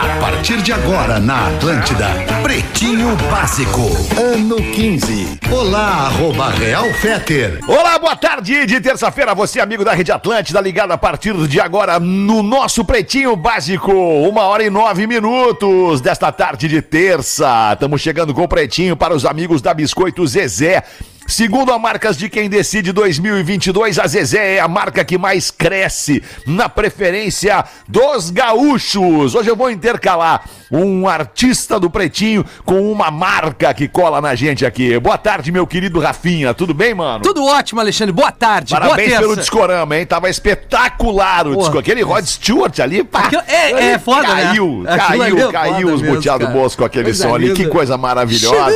A partir de agora na Atlântida, Pretinho Básico, ano 15. Olá, arroba Real Feter. Olá, boa tarde de terça-feira, você amigo da Rede Atlântida, ligado a partir de agora no nosso Pretinho Básico, uma hora e nove minutos desta tarde de terça. Estamos chegando com o Pretinho para os amigos da Biscoito Zezé. Segundo a Marcas de Quem Decide 2022, a Zezé é a marca que mais cresce na preferência dos gaúchos. Hoje eu vou intercalar um artista do Pretinho com uma marca que cola na gente aqui. Boa tarde, meu querido Rafinha. Tudo bem, mano? Tudo ótimo, Alexandre. Boa tarde. Parabéns boa pelo discorama, hein? Tava espetacular o disco. Aquele Rod Stewart ali, pá, Aquilo- é- é foda, né? caiu, Aquilo Caiu, é caiu os boteados com aquele Coisa som ali. Que coisa maravilhosa.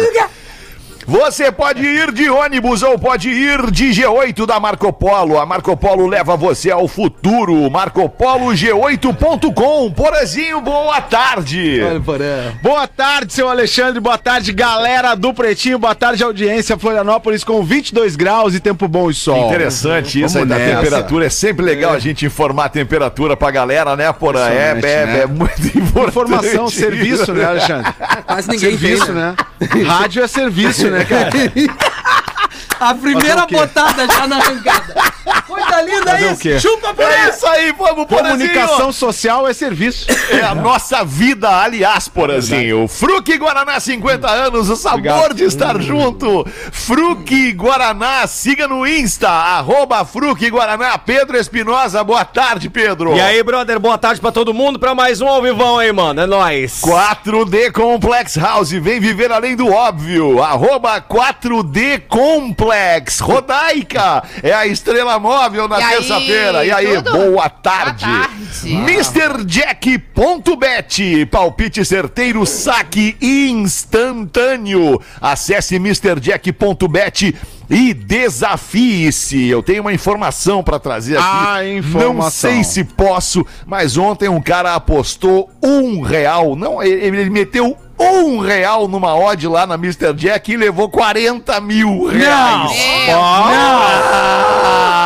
Você pode ir de ônibus ou pode ir de G8 da Marco Polo. A Marco Polo leva você ao futuro. MarcoPoloG8.com. Porazinho, boa tarde. Boa tarde, seu Alexandre. Boa tarde, galera do Pretinho. Boa tarde, audiência Florianópolis com 22 graus e tempo bom e sol. Interessante isso aí da temperatura. É sempre legal a gente informar a temperatura pra galera, né, Porã? É, Impressionante, é, né? é muito importante. Informação, serviço, né, Alexandre? Quase ninguém serviço, tem, né? Rádio é serviço, né, cara? A primeira o botada já na arrancada. Coisa linda Fazer o isso. quê? Chupa por É isso. aí, vamos. Comunicação social é serviço. É a nossa vida, aliás, Porazinho. Fruque Guaraná, 50 anos, o sabor Obrigado. de estar junto. Fruque Guaraná, siga no Insta, arroba Fruque Guaraná. Pedro Espinosa, boa tarde, Pedro. E aí, brother, boa tarde pra todo mundo, pra mais um ao vivão aí, mano. É nóis. 4D Complex House, vem viver além do óbvio. Arroba 4D Complex. Rodaica é a estrela móvel na terça-feira. E aí, tudo? boa tarde. Boa tarde. MrJack.bet. Palpite certeiro, saque instantâneo. Acesse MrJack.bet. E desafie-se. Eu tenho uma informação pra trazer aqui. Ah, informação. Não sei se posso, mas ontem um cara apostou um real. Não, ele, ele meteu um real numa odd lá na Mr. Jack e levou 40 mil reais. Meu Ah,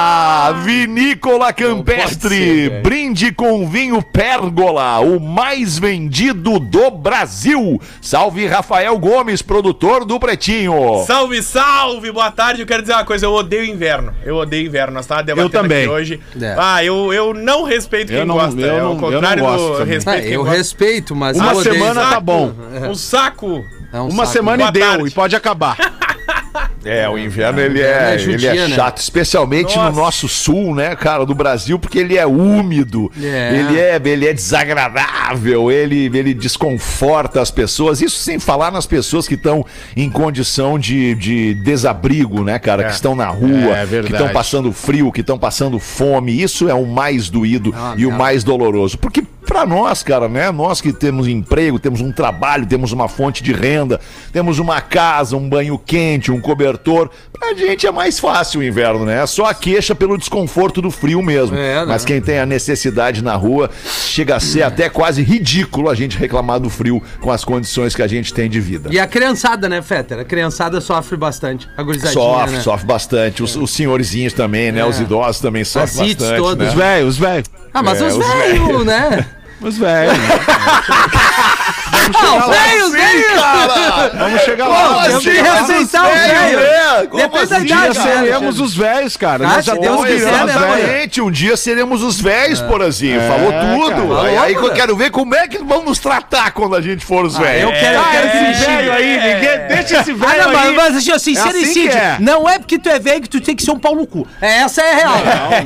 Vinícola Campestre, brinde com vinho Pérgola, o mais vendido do Brasil. Salve Rafael Gomes, produtor do Pretinho. Salve, salve, boa tarde. Eu quero dizer uma coisa, eu odeio inverno. Eu odeio inverno. Nós tava debatendo Eu também. aqui hoje. É. Ah, eu, eu não respeito quem Eu não- gosta. eu é não- o eu contrário não gosto do também. respeito Ah, eu gosta. respeito, mas Uma eu odeio. semana tá bom. Um saco. É um Uma saco. semana Boa e deu, tarde. e pode acabar. É, o inverno ele É, é, judia, ele é né? chato, especialmente no Nossa. nosso sul, né, cara, do Brasil, porque ele é úmido, É. ele é, ele é desagradável, ele, ele desconforta as pessoas. Isso sem falar nas pessoas que estão em condição de, de desabrigo, né, cara, que estão na rua, É, que estão passando frio, que estão passando fome. Isso é o mais doído Ah, e o merda. mais doloroso, porque Pra nós, cara, né? Nós que temos emprego, temos um trabalho, temos uma fonte de renda, temos uma casa, um banho quente, um cobertor. Pra gente é mais fácil o inverno, né? É só a queixa pelo desconforto do frio mesmo. É, né? Mas quem tem a necessidade na rua, chega a ser até quase ridículo a gente reclamar do frio com as condições que a gente tem de vida. E a criançada, né, Fetter? A criançada sofre bastante. A gurizadinha, Sofre, né? sofre bastante. Os, os senhorzinhos também, né? É. Os idosos também sofrem bastante. todas. né? Os velhos, os velhos. Ah, mas É, os os velhos, né? Os velhos. Ah, os velhos, velhos! Vamos chegar Como lá. assim? Temos que velhos. né? Como Depende da assim, Um dia idade, cara? né? seremos os velhos, cara. Ah, Nós já se Deus temos quiser, né, um dia seremos os velhos, porazinho. Falou É, tudo. cara. Aí, eu quero ver como é que vão nos tratar quando a gente for os Ah, velhos. eu quero, eu Ah, quero esse velho aí, ninguém, deixa esse Ah, velho não, aí. mas assim, ó, sincericídio. que é. Não é porque tu é velho que tu tem que ser um pau no cu. É, essa é a real.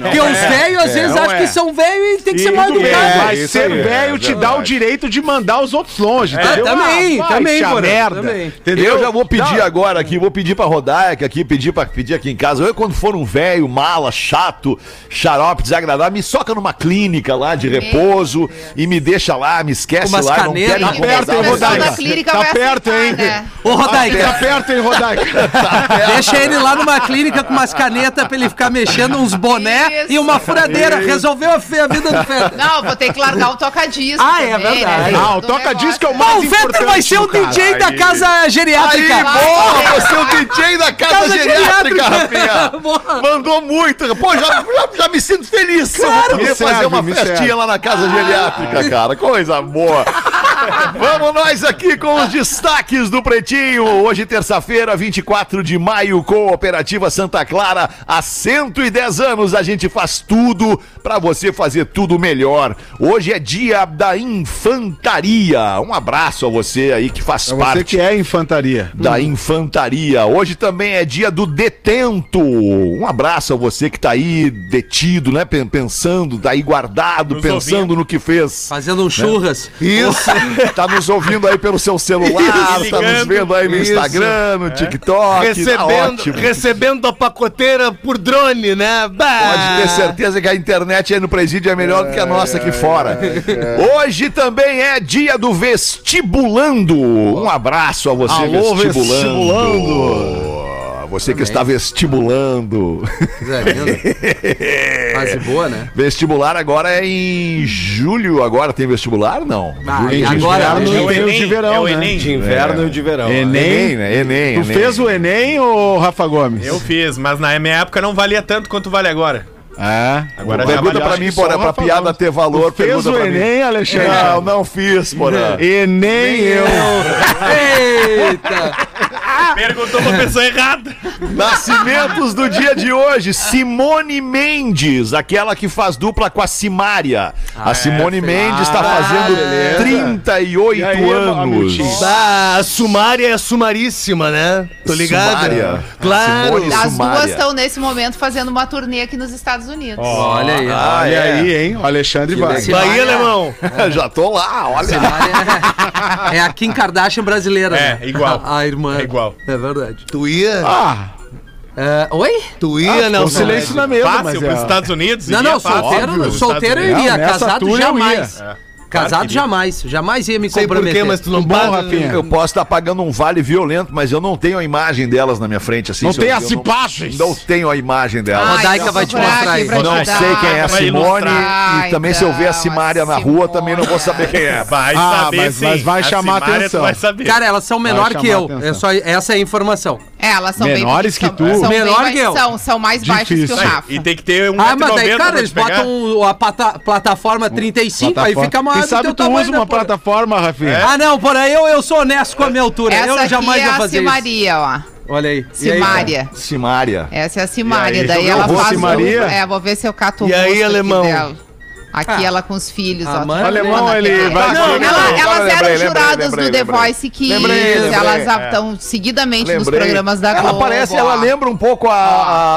porque os velhos, às É, vezes, acham é. que são velhos e tem que ser mal educado. mas ser é velho te dá o direito de mandar os outros longe, entendeu? também, Ah, também, vai-te a porra, merda. também. hein? Entendeu? Eu já vou pedir Não, agora aqui, vou pedir pra Rodaica aqui, pedir pra pedir aqui em casa. Eu, quando for um velho, mala, chato, xarope, desagradável, me soca numa clínica lá de repouso e me deixa lá, me esquece Umas lá, canetas. não Tá quero perto, hein, incomodar. o pessoal Rodaica? da clínica Tá vai perto, hein? né? Ô, Rodaica, Tá perto, hein, Rodaica? deixa ele lá numa clínica com umas canetas pra ele ficar mexendo uns boné Isso. e uma furadeira. Resolveu a, vida do Fetter. Não, vou ter que largar o toca-disco Ah, é também, verdade. né? Ah, o Do toca-disco é o mais Bom, o Fetter importante vai ser o. DJ da casa geriátrica. Aí, boa! vai. É o DJ da casa, Casa geriátrica. Rafinha! Mandou muito! Pô, já, já, já me sinto feliz! Claro. Eu Me fazer serve, uma festinha serve. lá na casa geriátrica, cara. Coisa boa! Vamos nós aqui com os destaques do Pretinho. Hoje, terça-feira, 24 de maio, Cooperativa Santa Clara. Há 110 anos a gente faz tudo pra você fazer tudo melhor. Hoje é dia da infantaria. Um abraço a você aí que faz É parte você que é infantaria. da infantaria. Hoje também é dia do detento. Um abraço a você que tá aí detido, né? Pen- Pensando, tá aí guardado, Nos pensando ouvindo. no que fez. Fazendo um churras. Isso. tá nos ouvindo aí pelo seu celular, Isso. tá nos vendo aí no Isso. Instagram, no TikTok. tá recebendo, ótimo. recebendo a pacoteira por drone, né? Bah. Pode ter certeza que a internet aí no presídio é melhor do que a nossa aqui fora. Hoje também é dia do vestibulando. Um abraço a você, Alô, vestibulando. Você que está vestibulando. Fase boa, né? Vestibular agora é em julho. Agora tem vestibular? Não. Ah, Julho, e agora? inverno julho. É o Enem, de verão, é o né? Enem. De inverno e de verão. Enem. Enem, né? Enem. Tu Enem. fez o Enem, ô Rafa Gomes? Eu fiz, mas na minha época não valia tanto quanto vale agora. É. Agora Pergunta pra mim, porra, só pra piada Gomes. ter valor. Tu fez o pra mim. Enem, Alexandre? Não, não fiz, porra. E nem eu. Eita! Perguntou pra pessoa errada. Nascimentos do dia de hoje. Simone Mendes, aquela que faz dupla com a Simária. a Simone Mendes está fazendo beleza. 38 E aí, anos. Bah, a sumária é sumaríssima, né? Tô ligado? Sumária. Claro. Simone As Sumária. duas estão nesse momento fazendo uma turnê aqui nos Estados Unidos. Olha aí. Ah, Olha é. aí, hein? O Alexandre vai. Bahia, alemão. Já tô lá, olha. Simária É a Kim Kardashian brasileira. É, né? igual. A, a irmã. É igual. É verdade. Tu ia? Ah, É, oi? Tu ia, com Nelson? silêncio na mesa, mas Fácil é... pros Estados Unidos? Não, iria não, fácil. solteiro, Óbvio, solteiro eu Estados iria, Não, nessa casado tour eu jamais. É. Casado que jamais, jamais ia me Sei por comprometer. quê, mas tu não bom, paga. Rafinha? Eu posso estar pagando um vale violento, mas eu não tenho a imagem delas na minha frente. Assim, Não tem eu as imagens. Não, não tenho a imagem delas. A Rodaica vai te mostrar aqui aí. pra te Não dar. sei quem é a Simone ilustrar. e também se eu ver a Simária na rua também não vou saber quem é. Vai Ah, saber mas- sim. mas vai A chamar Simária, atenção. Vai saber. Cara, elas são menor que eu. É só, essa é a informação. É, elas são Menores bem, que tu? São, são Menor bem mais- que eu. São, são mais baixas que Difícil. o Rafa. e tem que ter um Ah, mas daí, 1,90 cara, eles pegar. botam a pata- plataforma 35, aí Plataforma. fica maior Quem do sabe teu tu tamanho, usa né, uma porra? plataforma, Rafinha. Ah, não, por aí eu, eu sou honesto com a minha altura. Essa eu aqui jamais é a fazer Simaria, ó. isso. Olha aí. E aí, Simária. Simária. Essa é a Simária. Aí, Daí ela faz. Simaria? o- É, vou ver se eu cato o E aí, alemão? Aqui Ah. ela com os filhos, A ó. mãe- O alemão, ele vai... Não, Sim, ela- elas eram juradas lembrei, do The. Voice Kids, Lembrei, lembrei, elas é. estão seguidamente nos Lembrei. programas da Ela Globo. parece, ó. ela lembra um pouco a,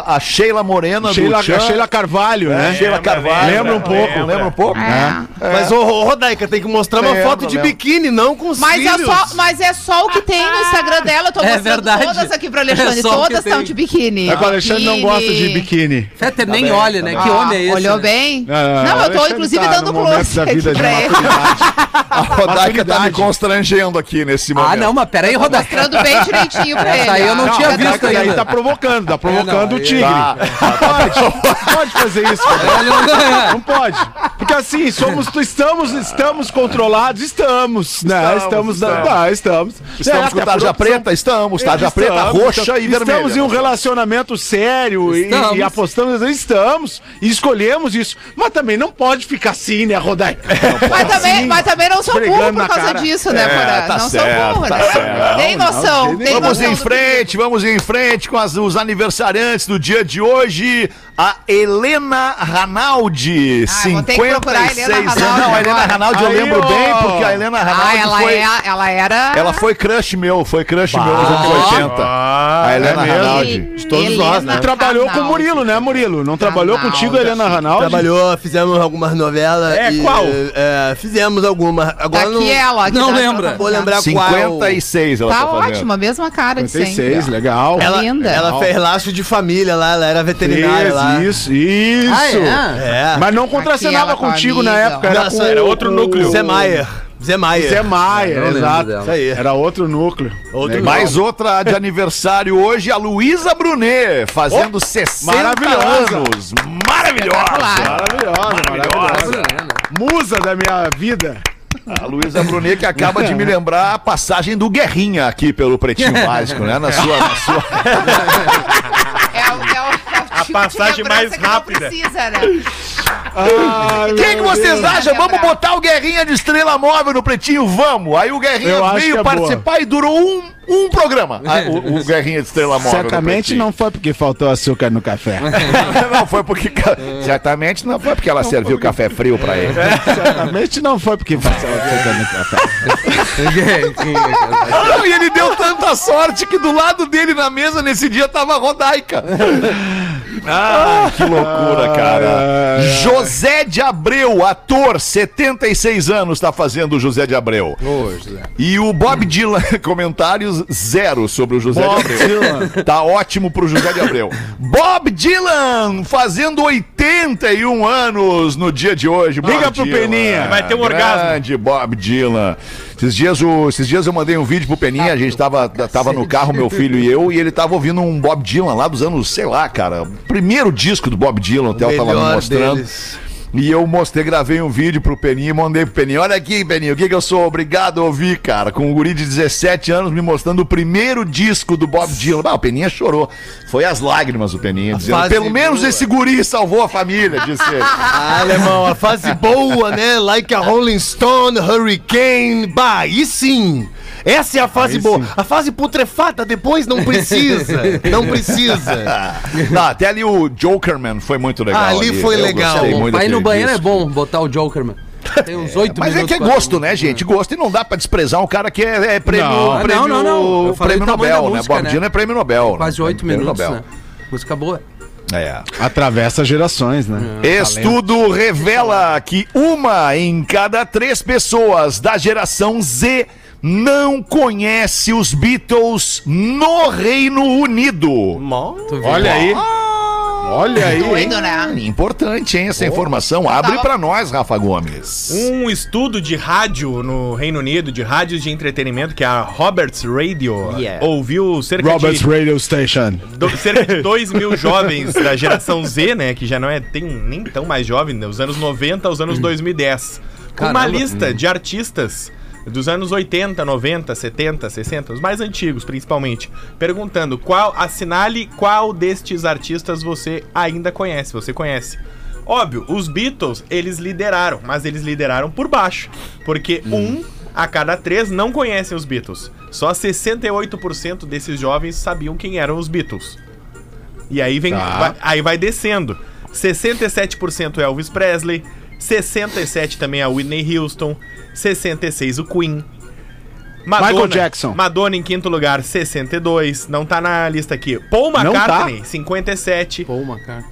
a, a Sheila Morena Sheila, do Tchan. a Sheila Carvalho, É, né? Sheila Carvalho. Lembra um pouco, Lembra, lembra um pouco. É. Mas, ô, ô, Rodaica, tem que mostrar uma foto de biquíni, não com os Mas é, filhos. só, mas é só o que tem no Instagram dela. Eu tô É mostrando verdade. todas aqui pro Alexandre. É todas estão de biquíni. É que o Alexandre não gosta de biquíni. Fetter Tá nem bem, olha, tá né? Que Ó, homem é esse? Olhou né? bem? Não, Não, eu tô Inclusive tá dando close da aqui vida de pra ele. maturidade. A Rodaica tá me constrangendo aqui nesse momento. Ah, não, mas peraí, Rodaica. Mostrando bem direitinho pra ele. Aí eu não ó. tinha Não, visto daí ainda. tá provocando, tá provocando não, o tigre. Tá, Pode, pode fazer isso, cara. Não pode. Porque assim, somos, estamos, estamos controlados, estamos, né? Estamos, Estamos, estamos. tá, estamos. Estamos É, com tarja preta? Estamos. Tarja preta, roxa estamos- e vermelha. Estamos em um relacionamento sério e, e apostamos, estamos, e escolhemos isso. Mas também não pode ficar assim, né, Rodaica? Mas também, mas também não sou burro por causa disso, né, É, Porã? tá não certo, sou burro, tá né? certo. Tem noção, não, tem Vamos noção em frente, vamos em frente com as- os aniversariantes do dia de hoje. A Helena Ranaldi, Ah, vou ter que procurar a 56 Helena anos. Ranaldi Não, a Helena. Ranaldi eu Aí, lembro ó. bem, porque a Helena Ah, Ranaldi ela, foi... é, ela era... Ela foi crush meu, foi crush meu nos anos 80. Ah, a Helena é? Ranaldi. De todos nós, né? Trabalhou com o Murilo, né, Murilo? Não trabalhou Ranaldi. contigo, Helena Ranaldi? Trabalhou, fizemos algumas algumas novelas. É, e, qual? é, fizemos algumas. Agora Daqui ela. que Não dá- lembra. Vou lembrar qual. 56 ela Tá tá fazendo. ótima, mesma cara de sempre. 56, legal. Ela, Linda. ela fez laço de família lá, ela era veterinária lá. Isso, isso. Ah, é? É. Mas não contracenava contigo na época, era, Nossa, com era outro núcleo. Zé Maier. Zé Maier. Zé Não lembro exato. Isso aí. Era outro núcleo. Outro. Mais outra de aniversário hoje, a Luísa Brunet, fazendo 60 maravilhosa. anos. Maravilhosa. Maravilhosa, maravilhosa. Musa da minha vida. A Luísa Brunet que acaba de me lembrar a passagem do Guerrinha aqui pelo Pretinho Básico, né? Na sua, na sua... É, o- é é passagem mais que não rápida. Precisa, né? Ai, O que, que vocês Deus. acham? Vamos botar o Guerrinha de Estrela Móvel no Pretinho? Vamos! Aí o Guerrinha Eu que veio é participar e durou um, um programa. Ah, o, o Guerrinha de Estrela Móvel. Certamente não foi porque faltou açúcar no café. não foi porque. Certamente não foi porque ela serviu café frio pra ele. Certamente não foi porque faltou açúcar no café. Não, e ele deu tanta sorte que do lado dele na mesa nesse dia tava a Rodaica. Ah, que loucura, cara. José de Abreu, ator, 76 anos, tá fazendo o José de Abreu. E o Bob Dylan, comentários zero sobre o José Bob de Abreu. Dylan. Tá ótimo pro José de Abreu. Bob Dylan, fazendo 81 anos no dia de hoje. Bob Liga pro Dylan. Peninha. Vai ter um orgasmo. Grande Bob Dylan. Esses dias, o, esses dias eu mandei um vídeo pro Peninha, a gente tava, tava no carro, meu filho e eu, e ele tava ouvindo um Bob Dylan lá dos anos, sei lá, cara, primeiro disco do Bob Dylan, o Theo tava me mostrando. deles. E eu mostrei, gravei um vídeo pro Peninha e mandei pro Peninha. Olha aqui, Peninha, o que que eu sou obrigado a ouvir, cara? Com um guri de 17 anos me mostrando o primeiro disco do Bob Dylan. Ah, o Peninha chorou. Foi as lágrimas o Peninha, dizendo, fase pelo menos boa. esse guri salvou a família, disse ele. Ah, alemão, a fase boa, né? Like a Rolling Stone, Hurricane. Bah, aí sim. Essa é a fase boa. A fase putrefata depois não precisa. Não precisa. Não, até ali o Jokerman foi muito legal. Ah, ali foi Eu legal. Aí no banheiro é disco. bom botar o Joker, mano. Tem uns oito Mas é que é gosto, né, gente? Gosto e não dá pra desprezar um cara que é, é prêmio, Não. prêmio, Não, não, não. Prêmio Nobel, né? música, Bob né? Dylan é prêmio Nobel. Quase né? oito Prêmio minutos, Nobel. né? Música boa. É. Atravessa gerações, né? Estudo revela que uma em cada três pessoas da geração Z não conhece os Beatles no Reino Unido. Olha aí. Olha aí? Doido, né? Importante, hein, essa informação. Abre pra nós, Rafa Gomes. Um estudo de rádio no Reino Unido, de rádios de entretenimento, que é a Roberts Radio, Yeah. ouviu cerca Robert's de, Radio Station. do- cerca de 2 mil jovens da geração Z, né? Que já não é tem, nem tão mais jovem, dos anos 90 aos anos 2010. Com uma Caramba. lista de artistas dos anos 80, 90, 70, 60, os mais antigos principalmente, perguntando qual assinale qual destes artistas você ainda conhece, você conhece. Óbvio, os Beatles, eles lideraram, mas eles lideraram por baixo, porque um a cada três não conhecem os Beatles. Só 68% desses jovens sabiam quem eram os Beatles. E aí vem, Tá. vai- aí vai descendo. 67% é Elvis Presley, 67 também é a Whitney Houston, 66 o Queen. Michael Jackson. Madonna em quinto lugar, 62. Não tá na lista aqui. Paul tá? McCartney, 57. Pô, uma cara.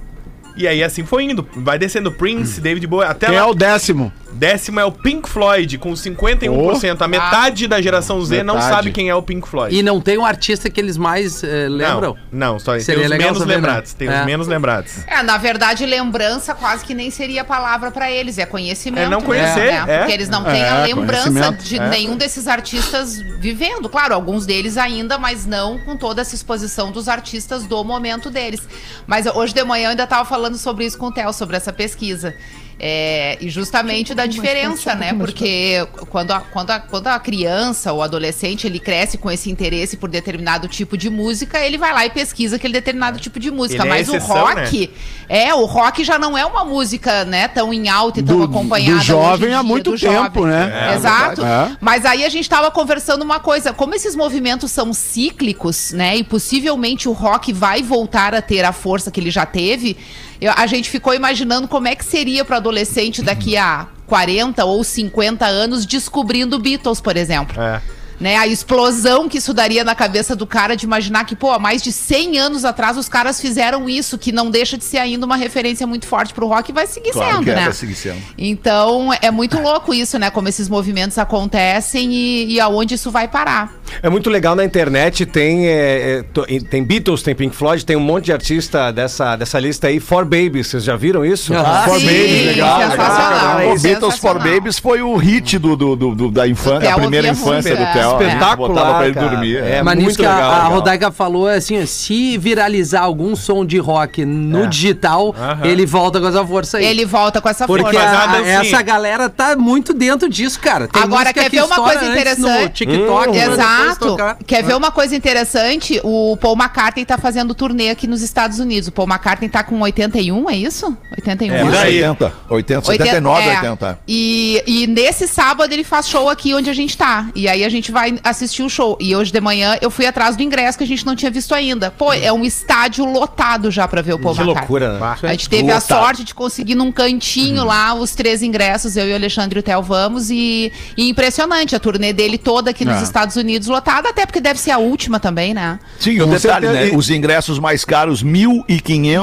E aí assim foi indo. Vai descendo Prince, David Bowie, até Quem lá. é o décimo? Décimo é o Pink Floyd, com 51%. A metade da geração Z não Metade. sabe quem é o Pink Floyd. E não tem um artista que eles mais eh, lembram? Não, não só tem Seria os legal menos saber, né? lembrados. Tem É. os menos lembrados. É, na verdade, lembrança quase que nem seria a palavra pra eles, é conhecimento. É não conhecer, né? é. Porque eles não têm a É, lembrança conhecimento, de é. nenhum desses artistas vivendo. Claro, alguns deles ainda, mas não com toda essa exposição dos artistas do momento deles. Mas hoje de manhã eu ainda tava falando sobre isso com o Theo, sobre essa pesquisa. É, e justamente da diferença, né? Porque quando a, quando, a, quando a criança ou adolescente ele cresce com esse interesse por determinado tipo de música, ele vai lá e pesquisa aquele determinado tipo de música. Ele é Mas o exceção, rock, é, o rock já não é uma música, né, tão em alta e tão Do- acompanhada. do jovem em há dia, muito tempo, jovem. né? É, Exato. verdade. É. Mas aí a gente tava conversando uma coisa, como esses movimentos são cíclicos, né, e possivelmente o rock vai voltar a ter a força que ele já teve, eu- a gente ficou imaginando como é que seria para adolescente daqui a 40 ou 50 anos descobrindo Beatles, por exemplo. É. né? A explosão que isso daria na cabeça do cara de imaginar que, pô, há mais de 100 anos atrás os caras fizeram isso, que não deixa de ser ainda uma referência muito forte pro rock e vai seguir Claro sendo, que é, né? vai seguir sendo. Então, é muito louco isso, né? Como esses movimentos acontecem e, e aonde isso vai parar. É muito legal na internet, tem, é, é, tem Beatles, tem Pink Floyd, tem um monte de artista dessa, dessa lista aí. For Babies, vocês já viram isso? Ah, For sim, Babies, legal. legal. O Beatles for. Babies foi o hit do, do, do- do- da infância, Theo a primeira infância do Theo. É. a Espetacular, Botava pra ele cara. dormir. É, Mas nisso muito que a, legal, a legal. Rodaica falou é assim, se viralizar algum som de rock no digital, Aham. ele volta com essa força aí. Ele volta com essa Porque força. A- dancinha. essa galera tá muito dentro disso, cara. Tem Agora, quer que ver uma coisa interessante? No TikTok, depois Exato. Quer ver uma coisa interessante? O Paul McCartney tá fazendo turnê aqui nos Estados Unidos. O Paul McCartney tá com 81, é isso? 81 É, anos? 80, 80, 79, é. 80. E, e nesse sábado ele faz show aqui onde a gente tá. E aí a gente vai assistir o show. E hoje de manhã eu fui atrás do ingresso que a gente não tinha visto ainda. Pô, é um estádio lotado já pra ver o Paul Que McCartney. loucura, né? A gente teve a Lotado. sorte de conseguir num cantinho lá os três ingressos, eu e o Alexandre e o Theo vamos. E, e impressionante a turnê dele toda aqui nos É. Estados Unidos lotada, até porque deve ser a última também, né? Sim, o Com detalhe, né? Os ingressos mais caros, 1.500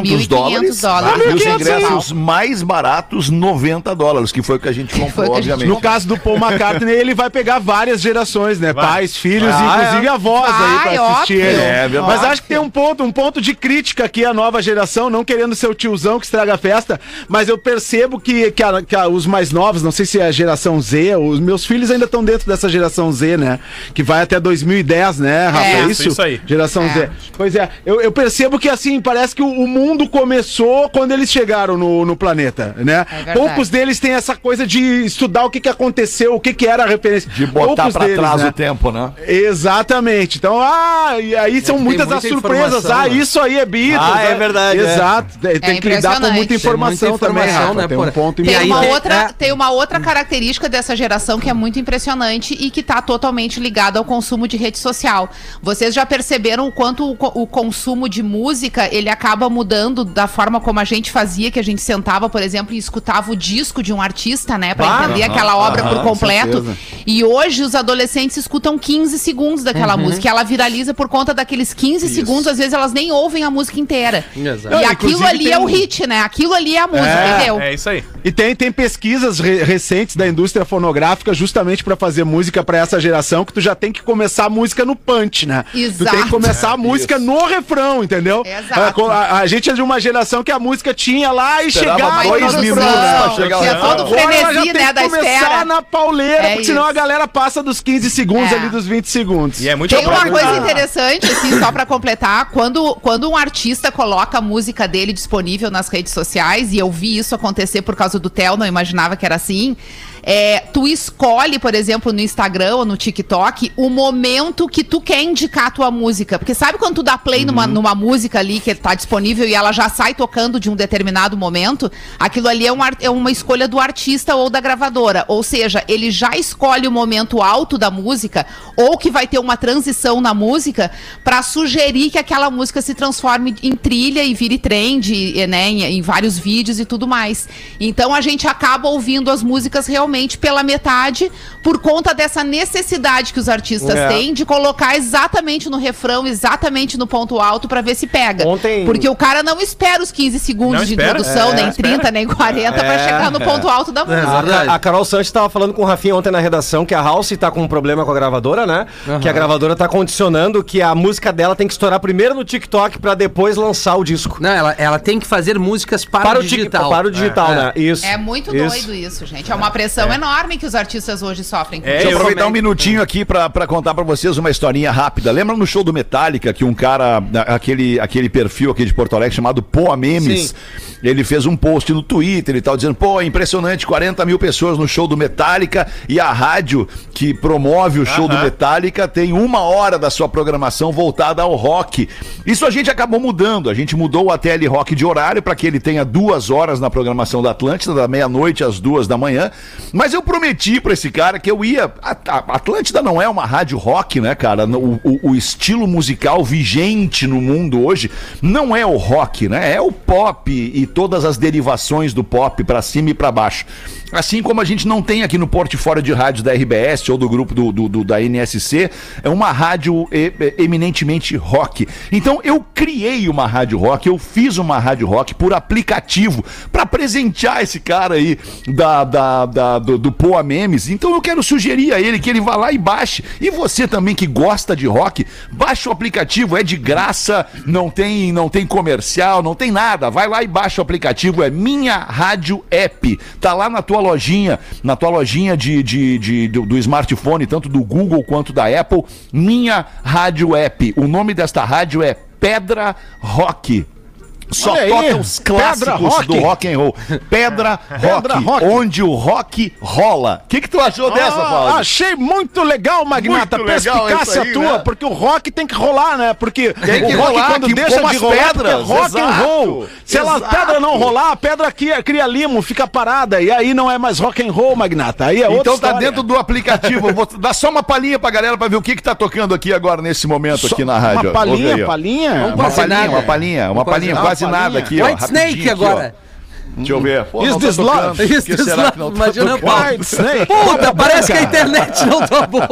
1.500 dólares. dólares. E os 1.500 ingressos mais baratos, 90 dólares, que foi o que a gente comprou, a gente obviamente. No caso do Paul McCartney, ele vai pegar várias gerações, né? Pais, filhos, Ah, inclusive avós aí Vai, pra assistir ele. É. Mas acho que tem um ponto, um ponto de crítica aqui à nova geração, não querendo ser o tiozão que estraga a festa, mas eu percebo que, que, a- que a- os mais novos, não sei se é a geração Z, os meus filhos ainda estão dentro dessa geração Z, né? Que vai até 2010, né, Rafa? É. É, Isso, isso? isso aí. Geração É. Z. Pois é, eu, eu percebo que assim, parece que o, o mundo começou quando eles chegaram no, no planeta, né? É. Poucos deles têm essa coisa de estudar o que, que aconteceu, o que, que era a referência. De botar Poucos pra deles, trás né? O tempo, né? Exatamente. Então, ah, e aí são tem muitas muita as surpresas. Ah, né? isso aí é Beatles. Ah, é né? verdade, é. Exato. Tem- Tem que lidar com muita informação, Tem muita também, informação, Rafa. né, Tem por- um ponto Tem uma, tem- outra, é. tem uma outra característica dessa geração que é muito impressionante e que está totalmente ligada ao consumo de rede social. Vocês já perceberam o quanto o, o consumo de música ele acaba mudando da forma como a gente fazia, que a gente sentava, por exemplo, e escutava o disco de um artista, né, para Bah, entender aquela obra por completo. E hoje os adolescentes escutam 15 segundos daquela Uhum. música, e ela viraliza por conta daqueles 15 segundos, às vezes elas nem ouvem a música inteira. Exato. E Não, aquilo ali é o um- hit, né? Aquilo ali é a música, É, entendeu? É isso aí. E tem, tem pesquisas re- recentes da indústria fonográfica justamente pra fazer música pra essa geração que tu já tem que começar a música no punch, né? Tu tem Exato. que começar a música no refrão, entendeu? Exato. A, a- a gente é de uma geração que a música tinha lá e Esperava chegava dois minutos pra chegar tinha lá. todo frenesi, tem né, que da começar espera. na pauleira, É porque senão isso. a galera passa dos 15 segundos É. ali, dos 20 segundos. E é muito Tem uma coisa interessante, assim, só pra completar, quando, quando um artista coloca a música dele disponível nas redes sociais, e eu vi isso acontecer por causa do Theo, não imaginava que era assim, é, tu escolhe, por exemplo, no Instagram ou no TikTok, o momento que tu quer indicar a tua música. Porque sabe quando tu dá play numa, Uhum. numa música ali que tá disponível e ela já sai tocando de um determinado momento? Aquilo ali é, um ar- é uma escolha do artista ou da gravadora. Ou seja, ele já escolhe o momento alto da música ou que vai ter uma transição na música pra sugerir que aquela música se transforme em trilha e vire trend, né, em, em vários vídeos e tudo mais. Então a gente acaba ouvindo as músicas realmente pela metade por conta dessa necessidade que os artistas É. têm de colocar exatamente no refrão, exatamente no ponto alto pra ver se pega. Ontem- Porque o cara não espera os 15 segundos Não de espera, introdução, é, nem espera. 30, nem 40 pra É, chegar no ponto alto da música. A, a Carol Santos estava falando com o Rafinha ontem na redação que a House tá com um problema com a gravadora, né? Que a gravadora tá condicionando que a música dela tem que estourar primeiro no TikTok pra depois lançar o disco. Não, ela, ela tem que fazer músicas para, Para o digital. Para o digital, É. né? Isso. É muito Isso. doido isso, gente. É uma pressão enorme que os artistas hoje sofrem. com É, isso. Deixa eu aproveitar um minutinho aqui pra, pra contar pra vocês uma historinha rápida. Lembra no show do Metallica que um cara, aquele, aquele perfil aqui de Porto Alegre chamado Poa Memes, Sim. ele fez um post no Twitter e tal, dizendo: pô, é impressionante, 40 mil pessoas no show do Metallica e a rádio que promove o show do Aham. Metallica tem uma hora da sua programação voltada ao rock. Isso a gente acabou mudando. A gente mudou o ATL Rock de horário para que ele tenha duas horas na programação da Atlântida, da meia-noite às duas da manhã. Mas eu prometi para esse cara que eu ia. Atlântida não é uma rádio rock, né, cara? O, o- o estilo musical vigente no mundo hoje não é o rock, né? É o pop e todas as derivações do pop para cima e para baixo. Assim como a gente não tem aqui no portfólio de rádio da RBS ou do grupo do, do- do- da NSC, é uma rádio eh, eminentemente rock. Então eu criei uma rádio rock, eu fiz uma rádio rock por aplicativo pra presentear esse cara aí da, da, da- do, do Poa Memes. Então eu quero sugerir a ele que ele vá lá e baixe. E você também que gosta de rock, baixa o aplicativo, é de graça, não tem, não tem comercial, não tem nada. Vai lá e baixa o aplicativo, é Minha Rádio App. Tá lá na tua lojinha, na tua lojinha de, de, de- do, do smartphone, tanto do Google quanto da Apple, Minha Rádio App. O nome desta rádio é Pedra Rock. Só Olha aí, toca os clássicos Rock. do rock and roll. Pedra rock, Pedra Rock. onde o rock rola. O que, que tu achou dessa, Ah, Paulo? achei muito legal, Magnata. Muito Perspicácia aí, tua, né? porque o rock tem que rolar, né? Porque Tem que o rock, rolar, quando que- deixa de rolar, pedras, porque é rock and exato, roll. Se ela, a pedra não rolar, a pedra cria, cria limo, fica parada. E aí não é mais rock and roll, Magnata. Aí é outra Então tá história. dentro do aplicativo. Vou dar só uma palhinha pra galera pra ver o que que tá tocando aqui agora nesse momento Só aqui na rádio. Uma palhinha, aí, palhinha. Uma palhinha, uma palhinha, uma palhinha, quase nada aqui, ó. White Snake rapidinho aqui, ó. Deixa eu ver. Pô, Is tá this love? Is this será love? não tá Imagina. Puta, parece que a internet não tá boa.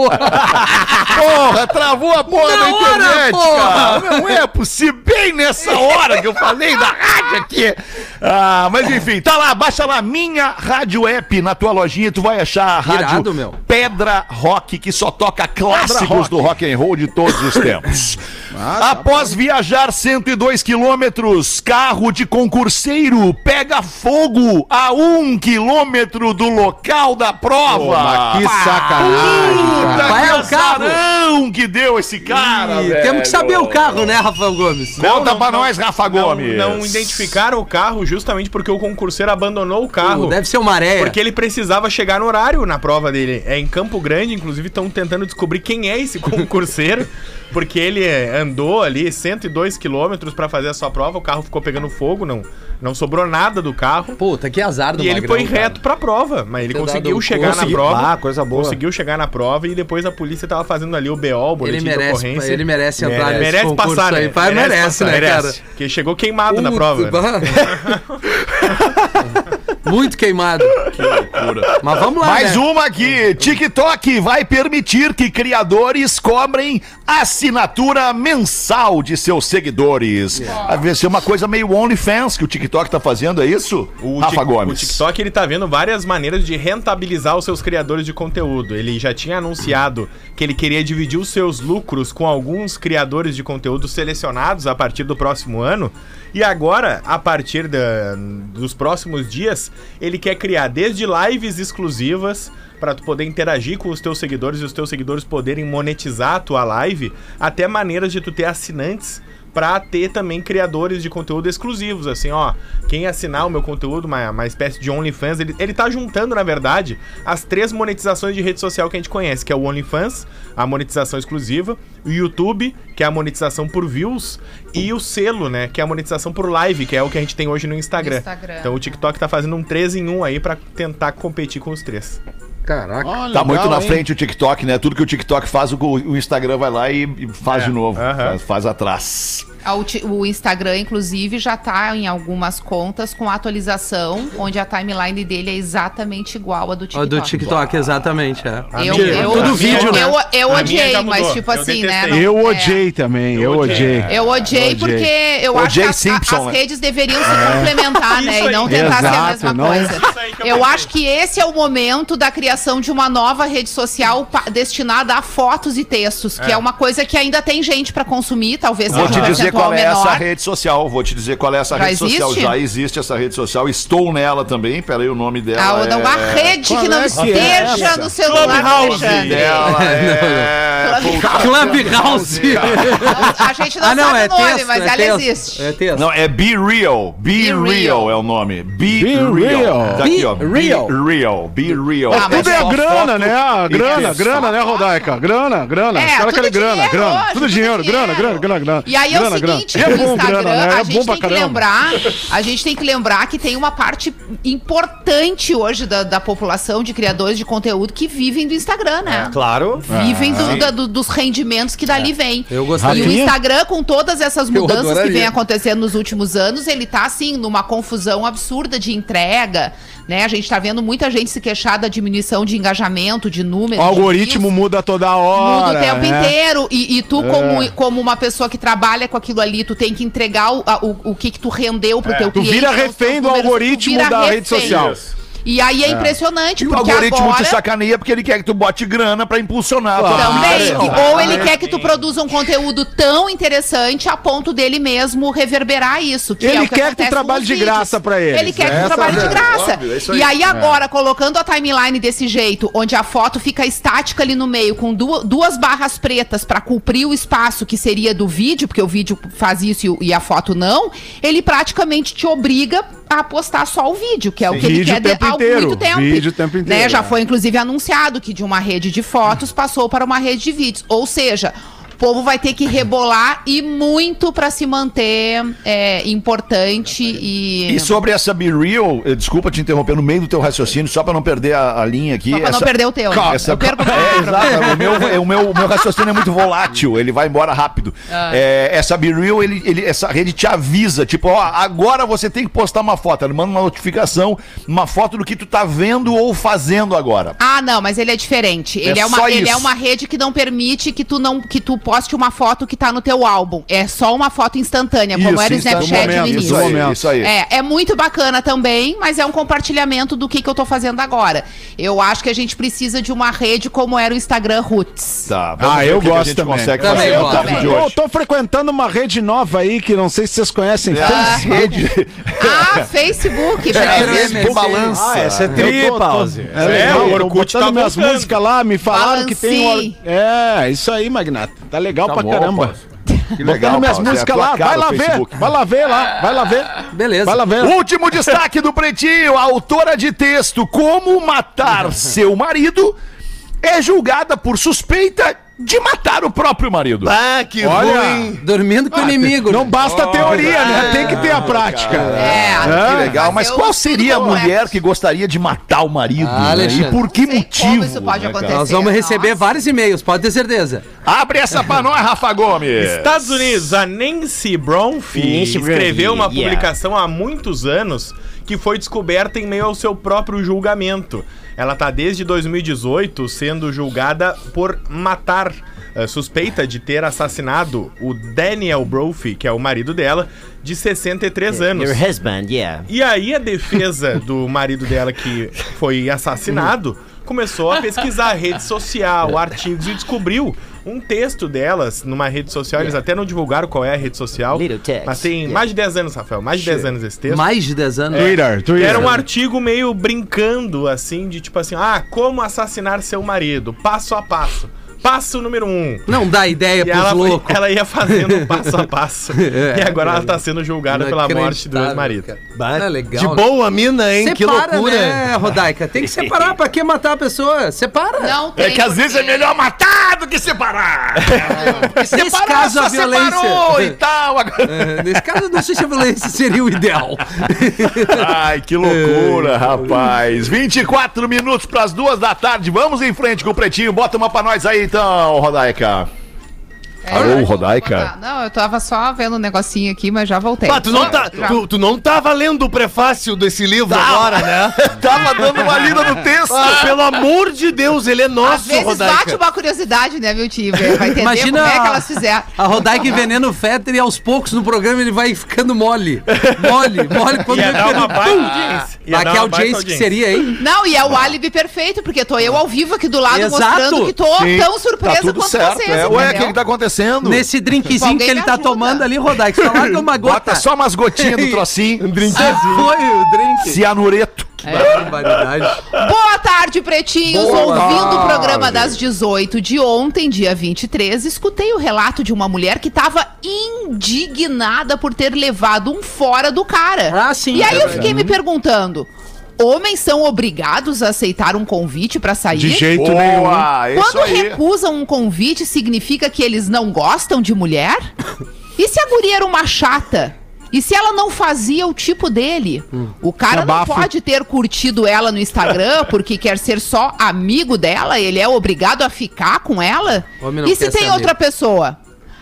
Porra, travou a porra Na da hora, internet, porra! cara. Não é possível. Bem nessa hora que eu falei da rádio aqui. Ah, mas enfim, tá lá, baixa lá minha rádio app na tua lojinha, tu vai achar a rádio Irado, meu. Pedra Rock, que só toca clássicos Rock. do rock and roll de todos os tempos. Após viajar 102 quilômetros, carro de concurseiro pega fogo a um quilômetro do local da prova. Que sacanagem, Puta é que o carro? Azarão que deu esse cara, Ih. Temos que saber o carro, né, Rafael Gomes? Conta Não, pra não, nós, Rafa Não, Gomes. não identificaram o carro justamente porque o concurseiro abandonou o carro. Deve ser uma areia. Porque ele precisava chegar no horário na prova dele. É em Campo Grande, inclusive estão tentando descobrir quem é esse concurseiro. porque ele é, andou ali 102 quilômetros pra fazer a sua prova, o carro ficou pegando fogo, não, não sobrou nada do carro. Puta, que azar do E ele foi cara. reto pra prova, mas ele conseguiu chegar na prova. Ah, coisa boa. Conseguiu chegar na prova e depois a polícia tava fazendo ali o BO, o boletim Ele de merece, ocorrência. ele merece entrar nesse merece passar, aí. né? Pai, merece, né, cara? Porque chegou queimado na prova. né? Muito queimado. Mas vamos lá, Mais né? uma aqui. TikTok vai permitir que criadores cobrem assinatura mensal de seus seguidores. Vai ser uma coisa meio OnlyFans que o TikTok tá fazendo, é isso? O, Rafa Gomes. o TikTok ele tá vendo várias maneiras de rentabilizar os seus criadores de conteúdo. Ele já tinha anunciado que ele queria dividir os seus lucros com alguns criadores de conteúdo selecionados a partir do próximo ano. E agora, a partir da- dos próximos dias, ele quer criar desde lives exclusivas para tu poder interagir com os teus seguidores e os teus seguidores poderem monetizar a tua live, até maneiras de tu ter assinantes pra ter também criadores de conteúdo exclusivos, assim, ó, quem assinar o meu conteúdo, uma, uma espécie de OnlyFans, ele, ele tá juntando, na verdade, as três monetizações de rede social que a gente conhece, que é o OnlyFans, a monetização exclusiva, o YouTube, que é a monetização por views, e o selo, né, que é a monetização por live, que é o que a gente tem hoje no Instagram. Instagram. Então o TikTok tá fazendo um 3 em 1 aí pra tentar competir com os três. Caraca. Ó, Tá legal, muito na hein? frente o TikTok, né? Tudo que o TikTok faz, o, o Instagram vai lá e, e faz de novo. aham. Faz, faz atrás. A O Instagram, inclusive, já tá em algumas contas com atualização, onde a timeline dele é exatamente igual à do TikTok. do TikTok, exatamente, é. Eu, minha- eu, Tudo eu, vídeo, né? eu, eu A odiei, mas tipo Eu assim, né? não- Eu é. odiei também, eu, Eu odiei. Eu odiei porque eu acho que as, Simpson, as né? redes deveriam se complementar, né? E não tentar ser a Exato, mesma não- coisa. Eu Eu acho que esse é o momento da criação de uma nova rede social destinada a fotos e textos, que é, uma coisa que ainda tem gente pra consumir, talvez seja dizer qual é essa rede social. Vou te dizer qual é essa Já rede social. existe? Já existe essa rede social. Estou nela também. Peraí, o nome dela. Ah, é... uma rede que não é que é esteja essa? no celular Clubhouse Alexandre. dela é... Clubhouse. A gente não ah, não, sabe é o nome, texto, mas é ela texto. existe. É texto. Não, é Be Real. Be, Be real. Real. é o nome. Be, Be Real. Real. Tá aqui, Be ó. Real. Be Real. Be Real. Ah, Tudo é grana, né? Ah, grana, grana, né, Rodaica? Grana, grana. Os caras querem grana, grana. Tudo dinheiro, grana, grana, grana, grana. E aí é o seguinte, E é bom Instagram, grana, né? a É gente bom tem que lembrar, a gente tem que lembrar que tem uma parte importante hoje da, da população de criadores de conteúdo que vivem do Instagram, né? Claro. Vivem do- da- do- dos rendimentos que dali vem. Eu E gostaria. o Instagram, com todas essas mudanças que vem acontecendo nos últimos anos, ele tá assim, numa confusão absurda de entrega, Né? A gente tá vendo muita gente se queixar da diminuição de engajamento, de números. O algoritmo de muda toda hora. Muda o tempo né? inteiro. E, e tu, como, como uma pessoa que trabalha com aquilo ali, tu tem que entregar o, a- o, o que, que tu rendeu pro teu Tu cliente. vira aos teus refém do números, algoritmo vira da rede social. E aí é impressionante, E o porque algoritmo agora... te sacaneia porque ele quer que tu bote grana pra impulsionar. a tua Também. publicação. Ou ele quer que tu produza um conteúdo tão interessante a ponto dele mesmo reverberar isso. Que Ele é o que quer que tu trabalhe de graça pra eles. Ele quer que tu Essa trabalhe é de graça. óbvio, é aí. e aí agora, colocando a timeline desse jeito, onde a foto fica estática ali no meio, com du- duas barras pretas pra cumprir o espaço que seria do vídeo, porque o vídeo faz isso o- e a foto não, ele praticamente te obriga a postar só o vídeo, que é o que ele Vídeo quer o tempo há inteiro, muito tempo. vídeo o tempo Né, inteiro, Já é. foi inclusive anunciado que de uma rede de fotos passou para uma rede de vídeos. Ou seja, povo vai ter que rebolar e muito para se manter é, importante e. E sobre essa Be Real, eh, desculpa te interromper no meio do teu raciocínio, só pra não perder a, a linha aqui. Só pra não essa- perder o teu, né? Essa- Eu perco É, exato. O meu, o, meu, o meu raciocínio é muito volátil, ele vai embora rápido. Ah. É, essa Be Real, ele, ele- essa rede te avisa, tipo, ó, agora você tem que postar uma foto. Ele manda uma notificação, uma foto do que tu tá vendo ou fazendo agora. Ah, não, mas ele é diferente. Ele É é, uma, ele isso. é uma rede que não permite que tu não que tu poste uma foto que tá no teu álbum. É só uma foto instantânea, como Isso, era o insta- Snapchat momento, no início. momento. Isso aí. É, é muito bacana também, mas é um compartilhamento do que, que eu tô fazendo agora. Eu acho que a gente precisa de uma rede como era o Instagram Roots. Tá, Ah, eu gosto também. consegue Também fazer gosto. tarde de Eu tô frequentando uma rede nova aí que não sei se vocês conhecem. É a rede. Ah, Facebook. É, peraí. Facebook balança. Ah, essa é Eu tri, tô- tô- pause. É, legal, o Orkut tá minhas músicas lá, me falaram que tem... Um- É, isso aí, Magnata. Tá legal Tá pra bom, caramba. Pause. Que legal, Botando minhas músicas lá, vai lá ver, vai lá ver lá, vai lá ver. Beleza. Vai lá ver. Último destaque do Pretinho, a autora de texto Como Matar Seu Marido é julgada por suspeita de matar o próprio marido. Ah, que Olha, ruim. Dormindo com o inimigo. Não né? basta a teoria, né? Tem que ter a prática. É, Que legal, mas Fazer qual seria a mulher que gostaria de matar o marido? Ah, né? E por que motivo? como isso pode né, acontecer. Nós vamos receber Nossa. vários e-mails, pode ter certeza. Abre essa pra nós, Rafa Gomes. Estados Unidos, a Nancy Nancy escreveu uma yeah. publicação há muitos anos que foi descoberta em meio ao seu próprio julgamento. Ela tá desde 2018 sendo julgada por matar, eh, suspeita de ter assassinado o Daniel Brophy, que é o marido dela, de 63 anos. Your husband, yeah. E aí a defesa do marido dela que foi assassinado começou a pesquisar rede social, artigos e descobriu um texto delas numa rede social. Eles até não divulgaram qual é a rede social. Little text, Mas tem yeah. mais de 10 anos, Rafael. Mais de 10 anos esse texto. Mais de 10 anos. Twitter, Twitter. Era um artigo meio brincando, assim, de tipo assim, ah, como assassinar seu marido, passo a passo. Passo número um. Não dá ideia E pros ela, loucos. ela ia fazendo passo a passo. É, e agora ela é. tá sendo julgada pela morte do ex-marido. é legal. De né? boa mina, hein? que Separa, loucura. né, Rodaica? Tem que separar. Pra que matar a pessoa? Separa. Não É tem que às vezes é melhor matar do que separar. Nesse Separou, caso, a violência. e tal. Agora... É, nesse caso, eu não sei se a violência seria o ideal. Ai, que loucura, rapaz. 24 minutos pras duas da tarde. Vamos em frente com o Pretinho. Bota uma pra nós aí então, Rodaica. É, Alô, Rodaica? Não, eu tava só vendo um negocinho aqui, mas já voltei. Ah, tu não, tá, tu, tu não tava lendo o prefácio desse livro agora, né? Tava dando uma lida no texto. Ah, pelo amor de Deus, ele é Às nosso, vezes bate Rodaica. uma curiosidade, né, meu tio? Vai entender Imagina como é que a- elas fizeram. A Rodaica envenena o Fetter e aos poucos no programa ele vai ficando mole. Mole, mole. Quando Ia vem dar uma baita Pum! audiência. Ia Mas dar que uma baita audiência que seria, hein? Não, e é o álibi perfeito, porque tô eu ao vivo aqui do lado Exato. mostrando que tô Sim, tão surpresa Tá tudo quanto certo. vocês, é. Ué, o entendeu? que, que tá acontecendo? Nesse drinkzinho Alguém que ele tá ajuda. tomando ali, Rodaica. Só larga uma gota. Bota só umas gotinhas do trocinho. Foi o drink. Cianureto. Barbaridade. Boa tarde, pretinhos. Boa Ouvindo o tarde. programa das 18 de ontem, dia 23, escutei o relato de uma mulher que tava indignada por ter levado um fora do cara. Ah, sim, E aí é eu fiquei me perguntando: homens são obrigados a aceitar um convite pra sair? De jeito nenhum. Boa, é isso Quando aí. recusam um convite, significa que eles não gostam de mulher? E se a guria era uma chata? E se ela não fazia o tipo dele? O cara não pode ter curtido ela no Instagram porque quer ser só amigo dela? Ele é obrigado a ficar com ela? E se tem amigo. outra pessoa?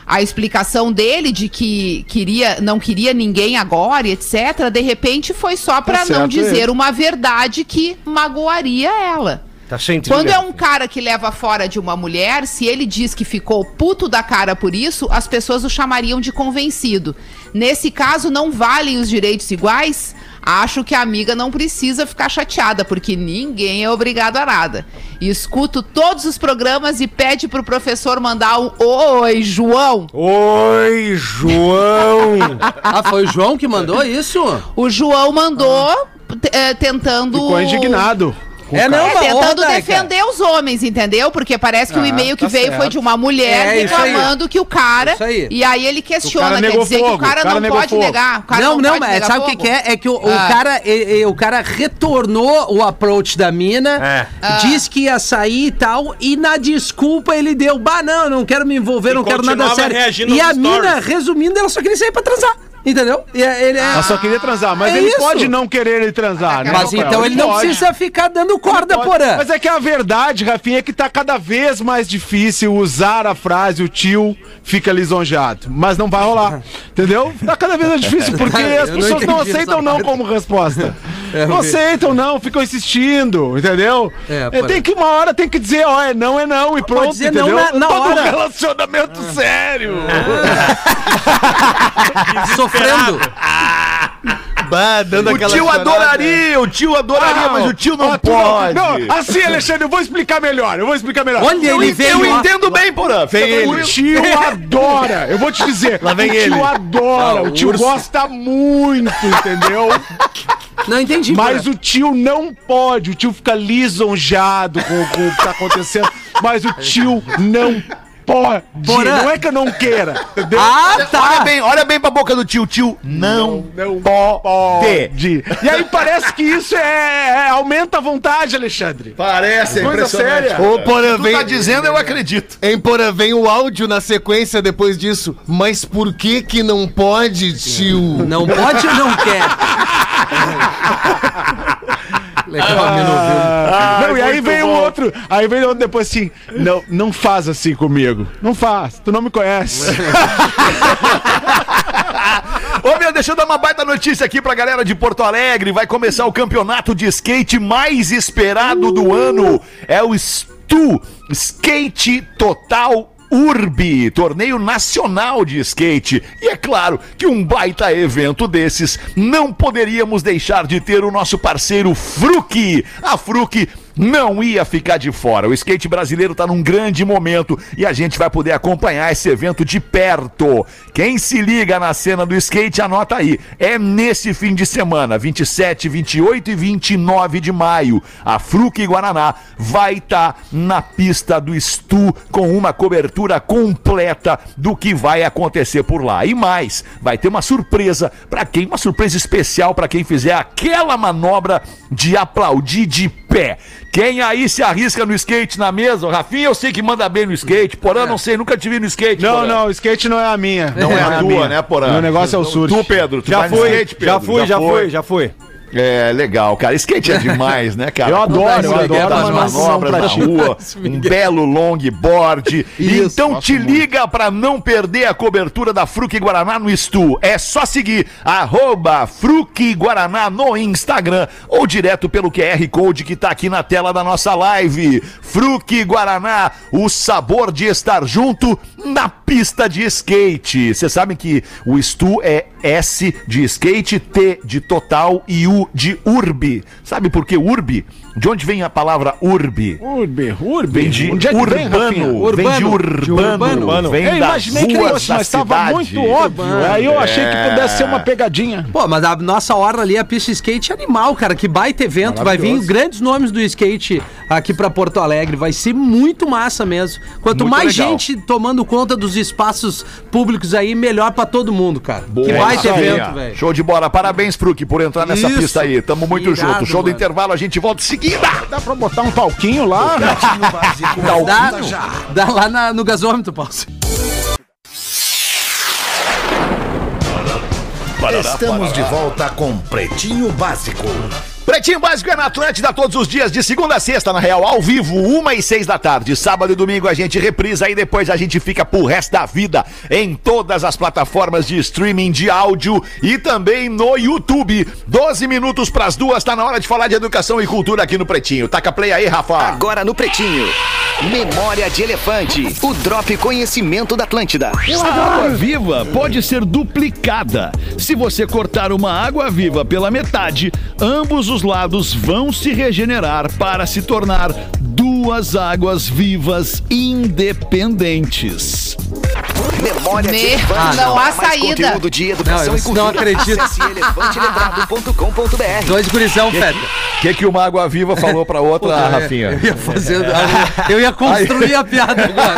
A explicação dele de que queria, não queria ninguém agora, etc., de repente foi só pra não certo dizer ele. uma verdade que magoaria ela. Tá. Quando é um cara que leva fora de uma mulher, se ele diz que ficou puto da cara por isso, as pessoas o chamariam de convencido. Nesse caso, não valem os direitos iguais? Acho que a amiga não precisa ficar chateada, porque ninguém é obrigado a nada. Escuto todos os programas e pede pro professor mandar um Oi, João. Oi, João! Ah, foi o João que mandou isso? O João mandou t- eh, tentando. Ficou indignado. É, não, É, tentando Rodaica, defender os homens, entendeu? Porque parece que o Ah, e-mail que tá veio foi certo. de uma mulher É, reclamando que o cara. Isso aí. E aí ele questiona, O cara quer dizer que fogo, o cara, o cara não pode fogo. negar. O cara não, não, pode mas negar sabe o que, que é? É que o, o Ah. cara, e- e o cara retornou o approach da mina, É. Ah. disse que ia sair e tal, e na desculpa ele deu, bah, não, eu não quero me envolver, E não quero nada sério. E a mina, stories. resumindo, ela só queria sair pra transar. Entendeu? E é- ele é- Ela só queria transar, mas É ele isso. pode não querer ele transar, né? Mas então ele não pode. precisa ficar dando corda, porã. Mas é que a verdade, Rafinha, é que tá cada vez mais difícil usar a frase o tio fica lisonjeado. Mas não vai rolar. Entendeu? Tá cada vez mais difícil, porque as não pessoas não entendi aceitam não parte. como resposta. É, não vi. aceitam não, ficam insistindo, entendeu? É, É, tem que uma hora tem que dizer, ó, é não, é não, e pronto, dizer não entendeu? na- na Todo hora. relacionamento sério. Sofrendo. Bah, dando O tio chorada. adoraria, o tio adoraria, mas o tio não tu pode. Não, assim, Alexandre, eu vou explicar melhor, eu vou explicar melhor. Olha, Eu, ele veio. eu ó. entendo bem, porã. Fica Vem ele. O tio adora, eu vou te dizer. Lá vem o tio ele. adora, o tio gosta muito, entendeu? Não entendi. Mas o tio não pode, o tio fica lisonjeado com, com o que tá acontecendo, mas o tio não pode. Porã. Não é que eu não queira, entendeu? Ah, Olha tá. bem, olha bem pra boca do tio. Tio não, Não pode. pode. E aí parece que isso é, é- aumenta a vontade, Alexandre. Parece, é Coisa impressionante. séria. Ô, Porã, Tu vem, tá dizendo, eu acredito. Hein, Porã, vem o áudio na sequência depois disso. Mas por que que não pode, tio? Não pode ou não quer? Legal, a mina ouviu. não, e aí vem o outro, aí vem o outro depois assim, não, não faz assim comigo. Não faz, tu não me conhece. Ô meu, deixa eu dar uma baita notícia aqui pra galera de Porto Alegre. Vai começar o campeonato de skate mais esperado do ano. É o STU, Skate Total Urbi, torneio nacional de skate. E é claro que um baita evento desses não poderíamos deixar de ter o nosso parceiro Fruc. A Fruc não ia ficar de fora. O skate brasileiro tá num grande momento e a gente vai poder acompanhar esse evento de perto. Quem se liga na cena do skate, anota aí. É nesse fim de semana, 27, 28 e 29 de maio. A Fruc Guaraná vai estar na pista do Stu com uma cobertura completa do que vai acontecer por lá. E mais, vai ter uma surpresa para quem, uma surpresa especial para quem fizer aquela manobra de aplaudir de pé. Quem aí se arrisca no skate na mesa? O Rafinha eu sei que manda bem no skate. Porã, não sei, nunca te vi no skate. Não, Porã. não, o skate não é a minha. Não é a tua, minha. né, Porã? Meu negócio é o surf. Tu, Pedro, tu Já vai no fui, skate, já Pedro? fui, já foi? fui, já fui. É, legal, cara. Skate é demais, né, cara? Eu adoro, eu adoro das manobras na rua, um belo longboard. então te liga pra não perder a cobertura da Fruc Guaraná no Estu. É só seguir arroba Fruc Guaraná no Instagram ou direto pelo QR Code que tá aqui na tela da nossa live. Fruc Guaraná, o sabor de estar junto na pista de skate. Vocês sabem que o Estu é S de skate, T de total e U de urbe. Sabe por que urbe? De onde vem a palavra urbe? Urbe, urbe. Vem de Onde é que vem, Rafinha? urbano, vem de urbano, urbano. vem Eu das imaginei que ruas fosse, da mas tava cidade. muito óbvio. Aí eu achei que pudesse ser uma pegadinha. Pô, mas a nossa hora ali, a pista skate é animal, cara. Que baita evento. Vai vir grandes nomes do skate aqui pra Porto Alegre. Vai ser muito massa mesmo. Quanto Muito mais legal. gente tomando conta dos espaços públicos aí, melhor pra todo mundo, cara. que É baita aí, evento, velho. Show de bola. Parabéns, Fruc, por entrar nessa Isso. pista aí. Tamo muito Irado, junto. Show do mano. intervalo, a gente volta em seguida. Dá pra botar um palquinho lá? Dá, dá lá na- no gasômetro, Paulo. Estamos de volta com Pretinho Básico. Pretinho Básico é na Atlântida todos os dias, de segunda a sexta, na real, ao vivo, uma e seis da tarde. Sábado e domingo a gente reprisa e depois a gente fica pro resto da vida em todas as plataformas de streaming de áudio e também no YouTube. 12 minutos pras duas, tá na hora de falar de educação e cultura aqui no Pretinho. Taca play aí, Rafa. Agora no Pretinho. Memória de Elefante. O Drop Conhecimento da Atlântida. A água viva pode ser duplicada. Se você cortar uma água viva pela metade, ambos os lados vão se regenerar para se tornar duas águas vivas independentes. Memória de Me- Elefante. não há Mais saída. conteúdo de educação Não, e isso não acredito. Dois gurizão, Feta. O que, que uma água viva falou pra outra, Rafinha? Eu ia fazer. Eu ia construir a piada agora.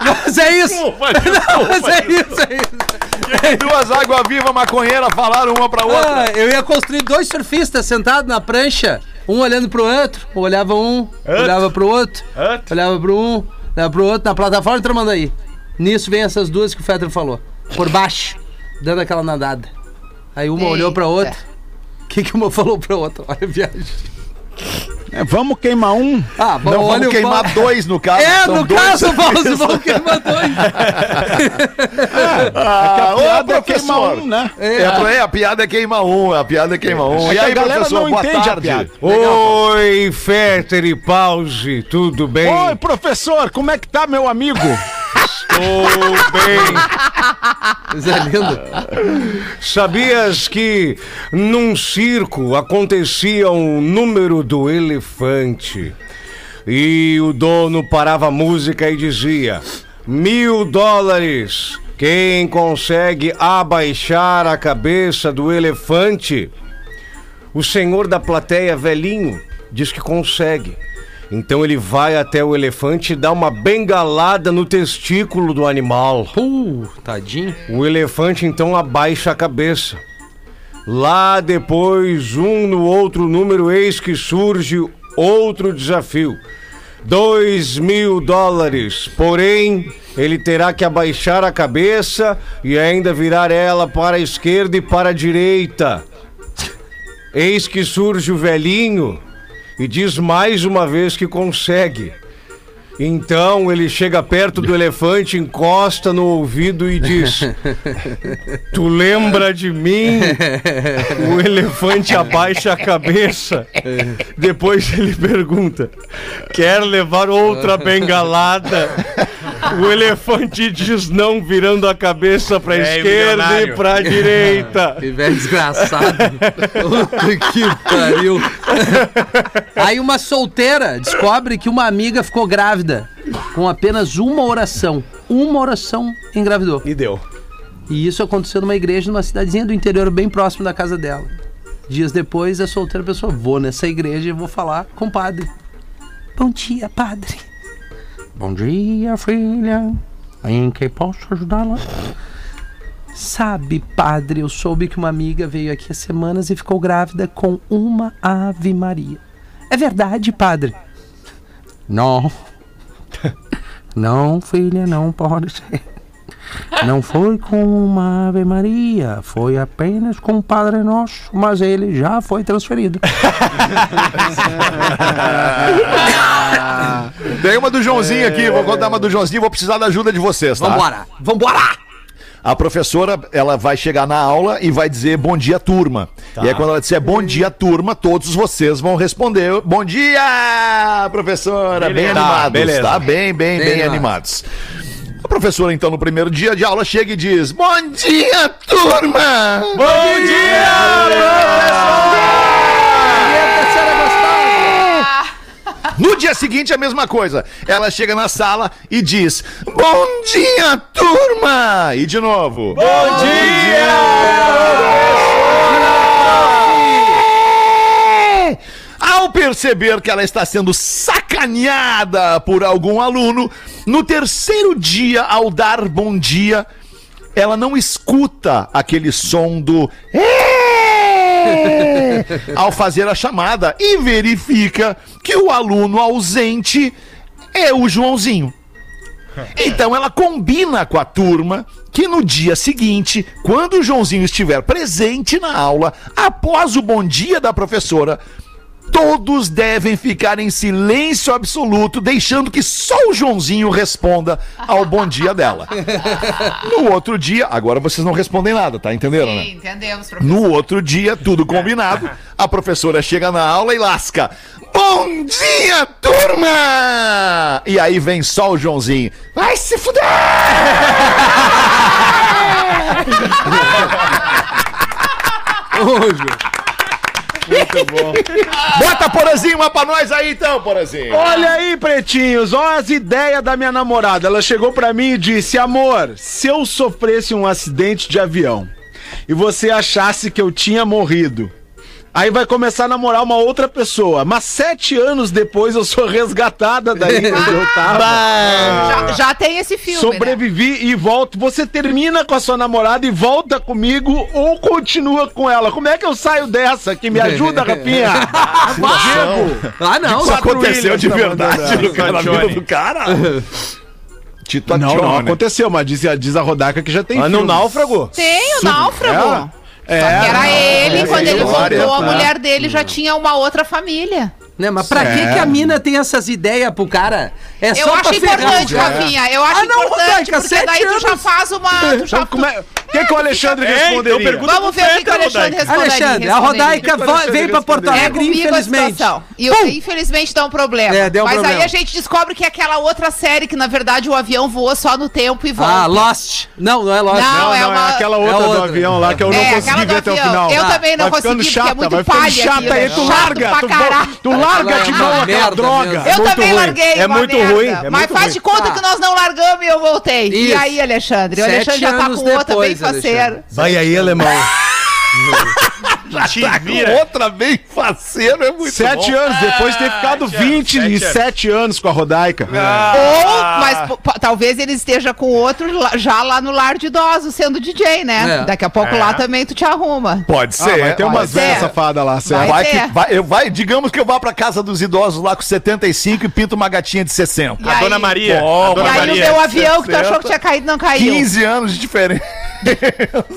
Mas é isso! Não, mas é isso, é isso. Duas águas vivas maconheiras falaram uma pra outra. Ah, eu ia construir dois surfistas sentados na prancha, um olhando pro outro, olhava um, olhava pro outro, Outro. olhava pro um, olhava pro outro, na plataforma e aí. Nisso vem essas duas que o Fetter falou, por baixo, dando aquela nadada. Aí uma olhou pra Eita. outra. O que, que uma falou pra outra? Olha a viagem. É, vamos queimar um. Ah, bom, Não, vamos queimar dois no caso. É, são no caso, Paulo, vamos queimar dois. Ah, a piada ô, é queimar um, né? É, a- é, a piada é queima um, a piada é queima um. É e que a aí, galera professor, não boa entende a tarde. piada. Oi, Fetter e Pause, tudo bem? Oi, professor, como é que tá, meu amigo? Estou bem. Coisa linda. Sabias que num circo acontecia um número do elefante e o dono parava a música e dizia: mil dólares. Quem consegue abaixar a cabeça do elefante? O senhor da plateia velhinho diz que consegue. Então ele vai até o elefante e dá uma bengalada no testículo do animal. Uh, tadinho. O elefante então abaixa a cabeça. Lá depois, um no outro número, eis que surge outro desafio. Dois mil dólares. Porém, ele terá que abaixar a cabeça e ainda virar ela para a esquerda e para a direita. Eis que surge o velhinho e diz mais uma vez que consegue. Então ele chega perto do elefante, encosta no ouvido e diz: Tu lembra de mim? O elefante abaixa a cabeça. Depois ele pergunta: Quer levar outra bengalada? O elefante diz não, virando a cabeça para a É, esquerda e milionário. para a direita. Que velho desgraçado. Puta que pariu. Aí uma solteira descobre que uma amiga ficou grávida com apenas uma oração. Uma oração engravidou. E deu. E isso aconteceu numa igreja numa cidadezinha do interior bem próximo da casa dela. Dias depois, a solteira pessoa, vou nessa igreja e vou falar com o padre. Bom dia, padre. Bom dia, filha. Em que posso ajudá-la? Sabe, padre, eu soube que uma amiga veio aqui há semanas e ficou grávida com uma Ave Maria. É verdade, padre? Não. Não, filha, não pode ser. Não foi com uma Ave Maria, foi apenas com o Padre Nosso, mas ele já foi transferido. Tem uma do Joãozinho aqui, vou contar uma do Joãozinho, vou precisar da ajuda de vocês, tá? Vambora, vambora! A professora, ela vai chegar na aula e vai dizer bom dia, turma. E aí, quando ela disser bom dia, turma, todos vocês vão responder bom dia, professora. Bem Beleza. animados, Beleza. tá? Bem, bem, bem, Bem animados. A professora, então, no primeiro dia de aula, chega e diz: Bom dia, turma! Bom No dia seguinte, a mesma coisa. Ela chega na sala e diz: Bom dia, turma! E de novo: Bom, dia! Ao perceber que ela está sendo sacaneada por algum aluno, no terceiro dia, ao dar bom dia, ela não escuta aquele som do. Ao fazer a chamada e verifica que o aluno ausente é o Joãozinho. Então ela combina com a turma que no dia seguinte, quando o Joãozinho estiver presente na aula, após o bom dia da professora, todos devem ficar em silêncio absoluto, deixando que só o Joãozinho responda ao bom dia dela. No outro dia, agora vocês não respondem nada, tá? Entenderam, né? Sim, entendemos, professor. No outro dia, tudo combinado, a professora chega na aula e lasca. Bom dia, turma! E aí vem só o Joãozinho. Vai se fuder! Muito bom. Bota Porazinho uma pra nós aí então, Porazinho. Olha aí, pretinhos, ó as ideias da minha namorada. Ela chegou pra mim e disse: Amor, se eu sofresse um acidente de avião e você achasse que eu tinha morrido, aí vai começar a namorar uma outra pessoa. Mas sete anos depois eu sou resgatada daí onde eu tava. Já, já tem esse filme, né? Sobrevivi e volto. Você termina com a sua namorada e volta comigo ou continua com ela? Como é que eu saio dessa? Que me ajuda, Rafinha? Diego. Ah, não. Isso aconteceu de tá verdade no cara, na vida Johnny. do cara. Tito Não, não aconteceu, mas diz, diz a Rodaca que já tem Ah, no filmes. náufrago? Tem o náufrago. É, Só que era ele, é, quando é, ele voltou, a tá. mulher dele já tinha uma outra família. Né, mas pra que, É. que a mina tem essas ideias pro cara? É eu só acho pra importante. Rafinha. Eu acho Ah, não, importante, Rodaica, porque daí tu já anos. faz uma. Tu já... Então, como é... O que, que o Alexandre É, responderia? pergunta Vamos ver o que, que o Alexandre responderia. Alexandre, a. Rodaica veio pra Porto É Alegre, a infelizmente. E eu- infelizmente dá um problema. É, deu um Mas problema. aí a gente descobre que é aquela outra série que, na verdade, o avião voa só no tempo e volta. Ah, Lost. Não, não é Lost. Não, Não, é não, uma- é aquela outra é do outra. avião lá que eu não É, consegui aquela do ver até o avião. final. Eu também não consegui, porque é muito palha chata aí, é tu chato larga, pra tu, caralho. Larga é de mão aquela merda droga. Eu muito também ruim. larguei, É muito merda. ruim, é Mas muito faz ruim. de conta Tá. que nós não largamos e eu voltei. E aí, Alexandre? O Sete Alexandre já tá com outra bem faceiro. Vai aí, alemão. Te Tá vira. com outra bem faceiro, é muito Sete bom. anos, depois de ter ficado sete anos, 27 anos com a Rodaica. Ou, mas p- talvez ele esteja com outro já lá no lar de idosos, sendo DJ, né? É. Daqui a pouco É. lá também tu te arruma. Pode Ah, ser. vai ter umas velhas safadas lá, certo? Vai, Vai que, vai, eu, vai, digamos que eu vá pra casa dos idosos lá com 75 e pinto uma gatinha de 60. E A aí- Dona Maria. Bom, a E Dona aí no Maria. teu avião que tu 60. achou que tinha caído, não caiu. 15 anos de diferença.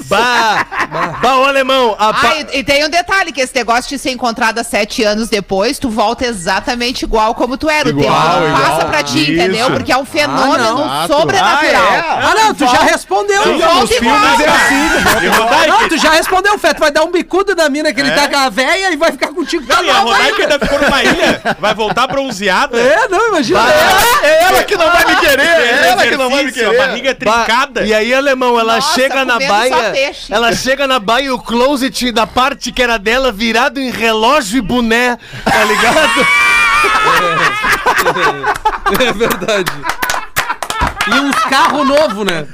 Bah, ô alemão, a pa- Ah, e, e tem um detalhe, que esse negócio de ser encontrada sete anos depois, tu volta exatamente igual como tu era. o tempo Igual, não igual. passa pra ti, Isso. entendeu? Porque é um fenômeno Ah, sobrenatural. Ah, não, tu já respondeu. Tu volta e volta. E o Rodaica- Não, tu já respondeu, Fé. Tu vai dar um bicudo na mina que ele tá com a véia e vai ficar contigo. Não, Tá e a Rodaica ainda. ainda ficou numa ilha. Vai voltar bronzeada. É, não, imagina. É ela que não vai me querer, é ela que não vai me exercício, A querer. barriga trincada. E aí, alemão, ela Nossa, chega na baia. peixe. Ela chega na baia o closet da parte que era dela virado em relógio e boné, tá ligado? É verdade. E uns carros novos, né?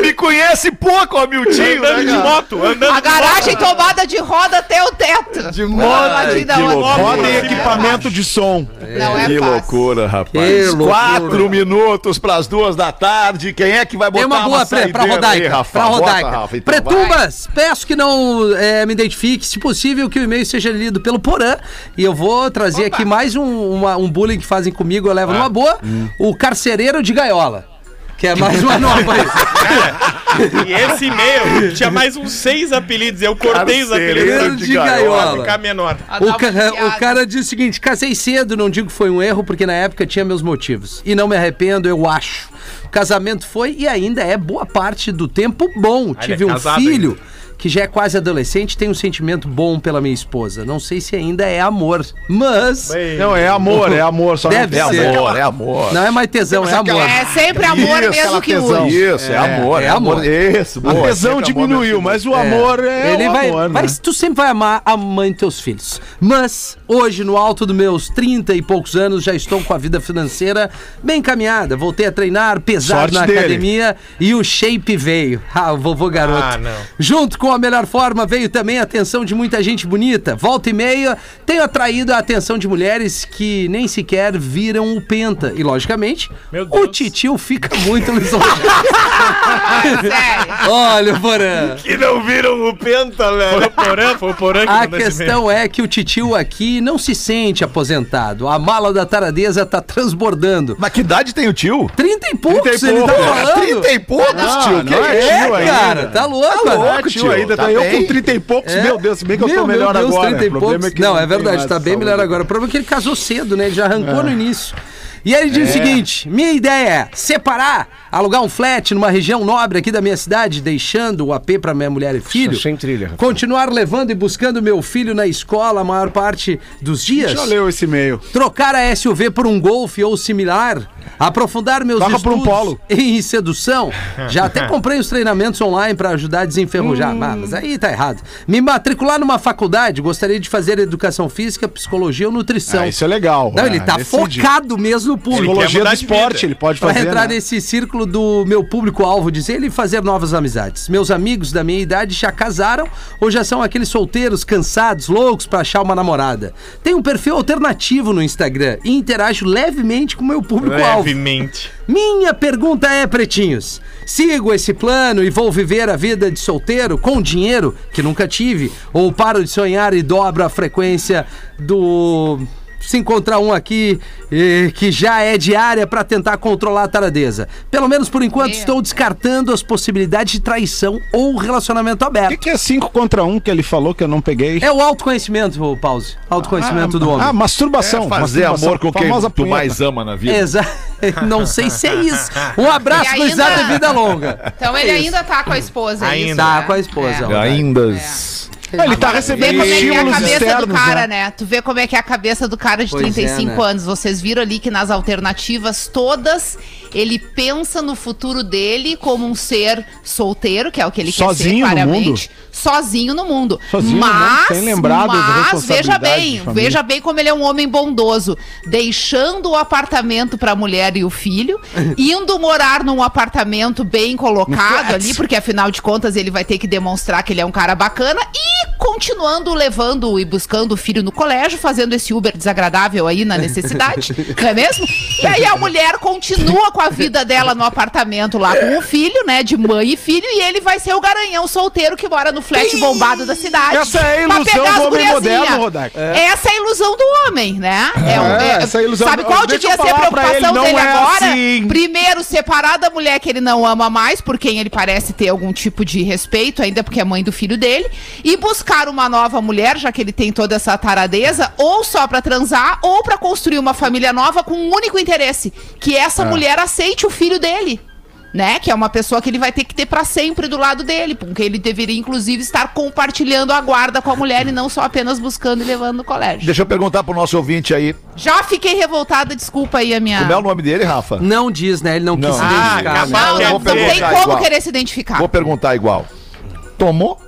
Me conhece pouco, ó, Miltinho, né, Andando de moto, andando A de garagem moto. tomada de roda até o teto. De moto. imagina que outra. loucura. Roda e equipamento de som. Não é Que fácil. loucura, rapaz. Que loucura. Quatro minutos pras duas da tarde. Quem é que vai botar Tem uma boa pra, saideira pra aí, Rodaica. Rafa? pra Bota, Rodaica. Rafa, então vai. Pretumbas, peço que não é, me identifique. Se possível, que o e-mail seja lido pelo Porã. E eu vou trazer aqui mais um, uma- um bullying que fazem comigo. Eu levo numa boa. O carcereiro de gaiola. Que é mais uma nova aí. E esse e-mail tinha mais uns seis apelidos. Eu cortei os apelidos de gaiola. ficar menor. A dar O, ca- aliviada. o cara diz o seguinte: casei cedo, não digo que foi um erro, porque na época tinha meus motivos. E não me arrependo, eu acho. O casamento foi e ainda é boa parte do tempo bom. Tive é um filho que já é quase adolescente, tem um sentimento bom pela minha esposa. Não sei se ainda é amor, mas. Não, é amor, é amor. Só Deve não É ser. amor, é amor. Não é mais tesão, é amor. É sempre amor Isso, mesmo que tesão. use. Isso, é, amor, é é amor. amor. Isso, A boa. tesão sempre amor diminuiu, mas o amor é, Ele o vai, amor, vai- né? Tu sempre vai amar a mãe dos teus filhos. Mas, hoje, no alto dos meus 30 e poucos anos, já estou com a vida financeira bem encaminhada. Voltei a treinar pesado Sorte na dele. academia e o shape veio. Ah, o vovô garoto. Ah, não. Junto com a melhor forma veio também a atenção de muita gente bonita. Volta e meia, tenho atraído a atenção de mulheres que nem sequer viram o Penta. E, logicamente, Meu o titio fica muito lisonjeado. Sério. Olha o Porã. Que não viram o Penta, Foi velho. o Porã, foi o Porã que A questão é que o titio aqui não se sente aposentado. A mala da taradeza tá transbordando. Mas que idade tem o tio? Trinta e poucos, Trinta e ele tá poucos. falando. Trinta e poucos, Não, tio? Que não é É, tio ainda. cara, tá louco, Tá mano. louco, tio, tio, ainda. tá eu bem. com 30 e poucos. É. Meu Deus, se bem que eu tô Meu, melhor meu Deus, agora. 30 e problema poucos. que não, é tem verdade, tá bem melhor agora. O problema é que ele casou cedo, né? Ele já arrancou no início. E aí ele É. diz o seguinte: minha ideia é separar, alugar um flat numa região nobre aqui da minha cidade, deixando o AP pra minha mulher e filho. sem trilha, Rafa. Continuar levando e buscando meu filho na escola a maior parte dos dias. Já leu esse e-mail. Trocar a SUV por um Golf ou similar. Aprofundar meus Troca por um estudos Polo. em sedução. Já até comprei os treinamentos online para ajudar a Hum. desenferrujar. Ah, mas aí tá errado. Me matricular numa faculdade. Gostaria de fazer educação física, psicologia ou nutrição. Ah, isso é legal. Não, ele Ah, tá decidi. focado mesmo no público. Psicologia do esporte, ele pode Pra fazer. entrar né? nesse círculo do meu público-alvo, dizer ele e fazer novas amizades. Meus amigos da minha idade já casaram ou já são aqueles solteiros, cansados, loucos pra achar uma namorada. Tem um perfil alternativo no Instagram e interajo levemente com o meu público-alvo. Levemente. Minha pergunta é, pretinhos: sigo esse plano e vou viver a vida de solteiro com dinheiro que nunca tive? Ou paro de sonhar e dobro a frequência do. Se encontrar um aqui eh, que já é diária pra tentar controlar a taradeza. Pelo menos por enquanto É. estou descartando as possibilidades de traição ou relacionamento O que, aberto. que é 5 contra 1 um que ele falou que eu não peguei? É o autoconhecimento, Pause. Autoconhecimento do homem. Ah, masturbação. Fazer masturbação. amor com quem Famosa tu punheta. mais ama na vida. Exato. Não sei se é isso. Um abraço, E ainda- gurizada, vida longa. Então ele É ainda tá com a esposa, é Ainda. isso, Tá né? com a esposa, É. Ainda. Ele tá Vê recebendo como é que é a cabeça externos. do cara, né? né? Tu vê como é que é a cabeça do cara de Pois é, 35 né? anos. Vocês viram ali que nas alternativas todas, ele pensa no futuro dele como um ser solteiro, que é o que ele Sozinho quer ser, claramente. Sozinho no mundo. Sozinho no mundo, mas, mas veja bem, veja bem como ele é um homem bondoso. Deixando o apartamento pra mulher e o filho, indo morar num apartamento bem colocado ali, porque afinal de contas ele vai ter que demonstrar que ele é um cara bacana e continuando levando e buscando o filho no colégio, fazendo esse Uber desagradável aí na necessidade, não é mesmo? E aí a mulher continua com a vida dela no apartamento lá com o filho, né, de mãe e filho, e ele vai ser o garanhão solteiro que mora no flat bombado da cidade. Essa é a ilusão do homem moderno, Rodaica. Essa é a ilusão do homem, né? É, essa é a ilusão Sabe qual devia ser a preocupação ele, dele é agora? assim. Primeiro, separar da mulher que ele não ama mais, por quem ele parece ter algum tipo de respeito, ainda porque é mãe do filho dele, e buscar uma nova mulher, já que ele tem toda essa taradeza, ou só pra transar, ou pra construir uma família nova com um único interesse, que essa mulher aceite o filho dele. Né? Que é uma pessoa que ele vai ter que ter pra sempre do lado dele, porque ele deveria, inclusive, estar compartilhando a guarda com a mulher e não só apenas buscando e levando no colégio. Deixa eu perguntar pro nosso ouvinte aí. Já fiquei revoltada, desculpa aí a minha. Como é o nome dele, Rafa? Não diz, né? Ele não, quis Não. se Ah, identificar. capaz né? Não, não, não tem como igual. querer se identificar. Vou perguntar igual. Tomou?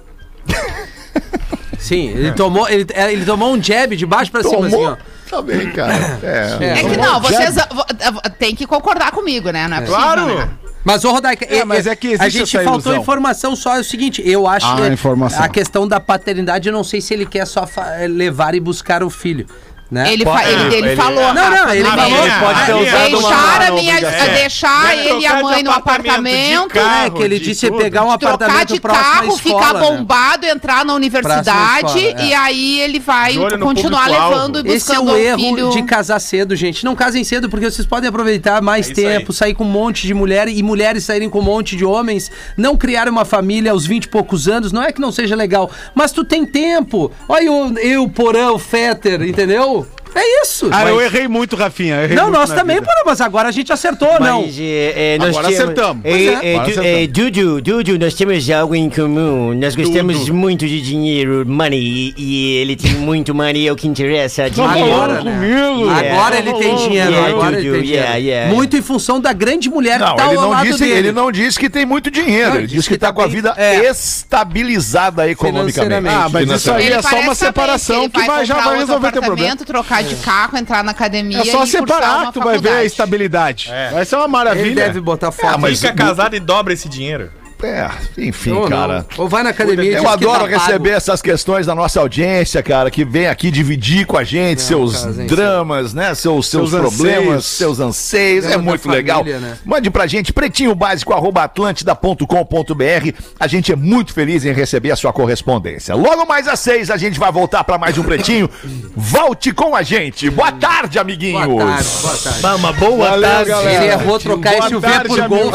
Sim, ele tomou, ele, é, ele tomou um jab de baixo pra cima, assim, ó. Tá bem, cara. É. É. É que não, vocês ah, vo- ah, tem que concordar comigo, né? Não é possível, Claro. né? Mas, ô Rodaica, É, mas é que existe a gente essa faltou ilusão. informação só, é o seguinte, eu acho Ah, que informação. a questão da paternidade, eu não sei se ele quer só fa- levar e buscar o filho, né? Ele, fa- ele, ele ele- falou. Não, não, ele falou, minha- ele pode ter a- usado uma- deixar a uma minha, obrigação. deixar É, ele e a mãe no apartamento, carro, é, que ele de disse tudo. pegar um Trocar apartamento de carro, escola, ficar né? bombado, entrar na universidade escola, é. e aí ele vai continuar levando e Esse é buscando o um erro filho. de casar cedo, gente. Não casem cedo porque vocês podem aproveitar mais É tempo, aí. sair com um monte de mulher e mulheres saírem com um monte de homens, não criar uma família aos 20 e poucos anos. Não é que não seja legal, mas tu tem tempo. Olha eu, eu Porã, o Fetter, entendeu? health. É isso. Ah, Mas- eu errei muito, Rafinha. errei Não, muito nós também, vida. Porã, mas agora a gente acertou, não. Mas, é, é, nós Agora temos- acertamos. É, é. é, Agora du- acertamos. é, Dudu, Dudu, nós temos algo em comum. Nós gostamos muito de dinheiro, money, e, e ele tem muito money, é o que interessa. Dinheiro. Agora, né? comigo. Agora É. ele tem dinheiro, Yeah, agora ele Dudu, tem dinheiro. yeah, yeah. Muito em função da grande mulher Não, que tá ele ao não, lado disse, dele. ele não disse que tem muito dinheiro. Não, ele disse que tá com a vida É. estabilizada economicamente. Ah, mas isso aí Ele é só uma separação ele que vai, já vai resolver teu problema. trocar de carro, entrar na academia É só e separar tu vai ver a estabilidade. É. Vai ser uma maravilha. Ele deve botar foto. Ah, mas Fica casado e dobra esse dinheiro. É, enfim, Ou não. cara. Ou vai na academia e Eu adoro tá pago. receber essas questões da nossa audiência, cara, que vem aqui dividir com a gente seus cara, gente, dramas, né? Seus, seus, Seus problemas, anseios. seus anseios. É Drama muito família, legal. né? Mande pra gente, pretinho básico, arroba atlântida.com.br. A gente é muito feliz em receber a sua correspondência. Logo mais às seis, a gente vai voltar pra mais um pretinho. Volte com a gente. Boa tarde, amiguinhos. Boa tarde, boa tarde. Bah, uma boa Valeu, tarde. galera. Ele errou trocar Boa SUV tarde, por. Gol, tio.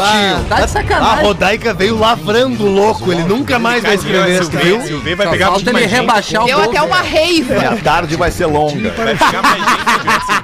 Tá de A sacanagem. Rodaica veio lavrando louco, ele nunca mais vai escrever esse viu? Silvio vai pegar falta ele rebaixar o Deu até uma reiva. E a tarde vai ser longa. Vai pegar mais gente. Silvio.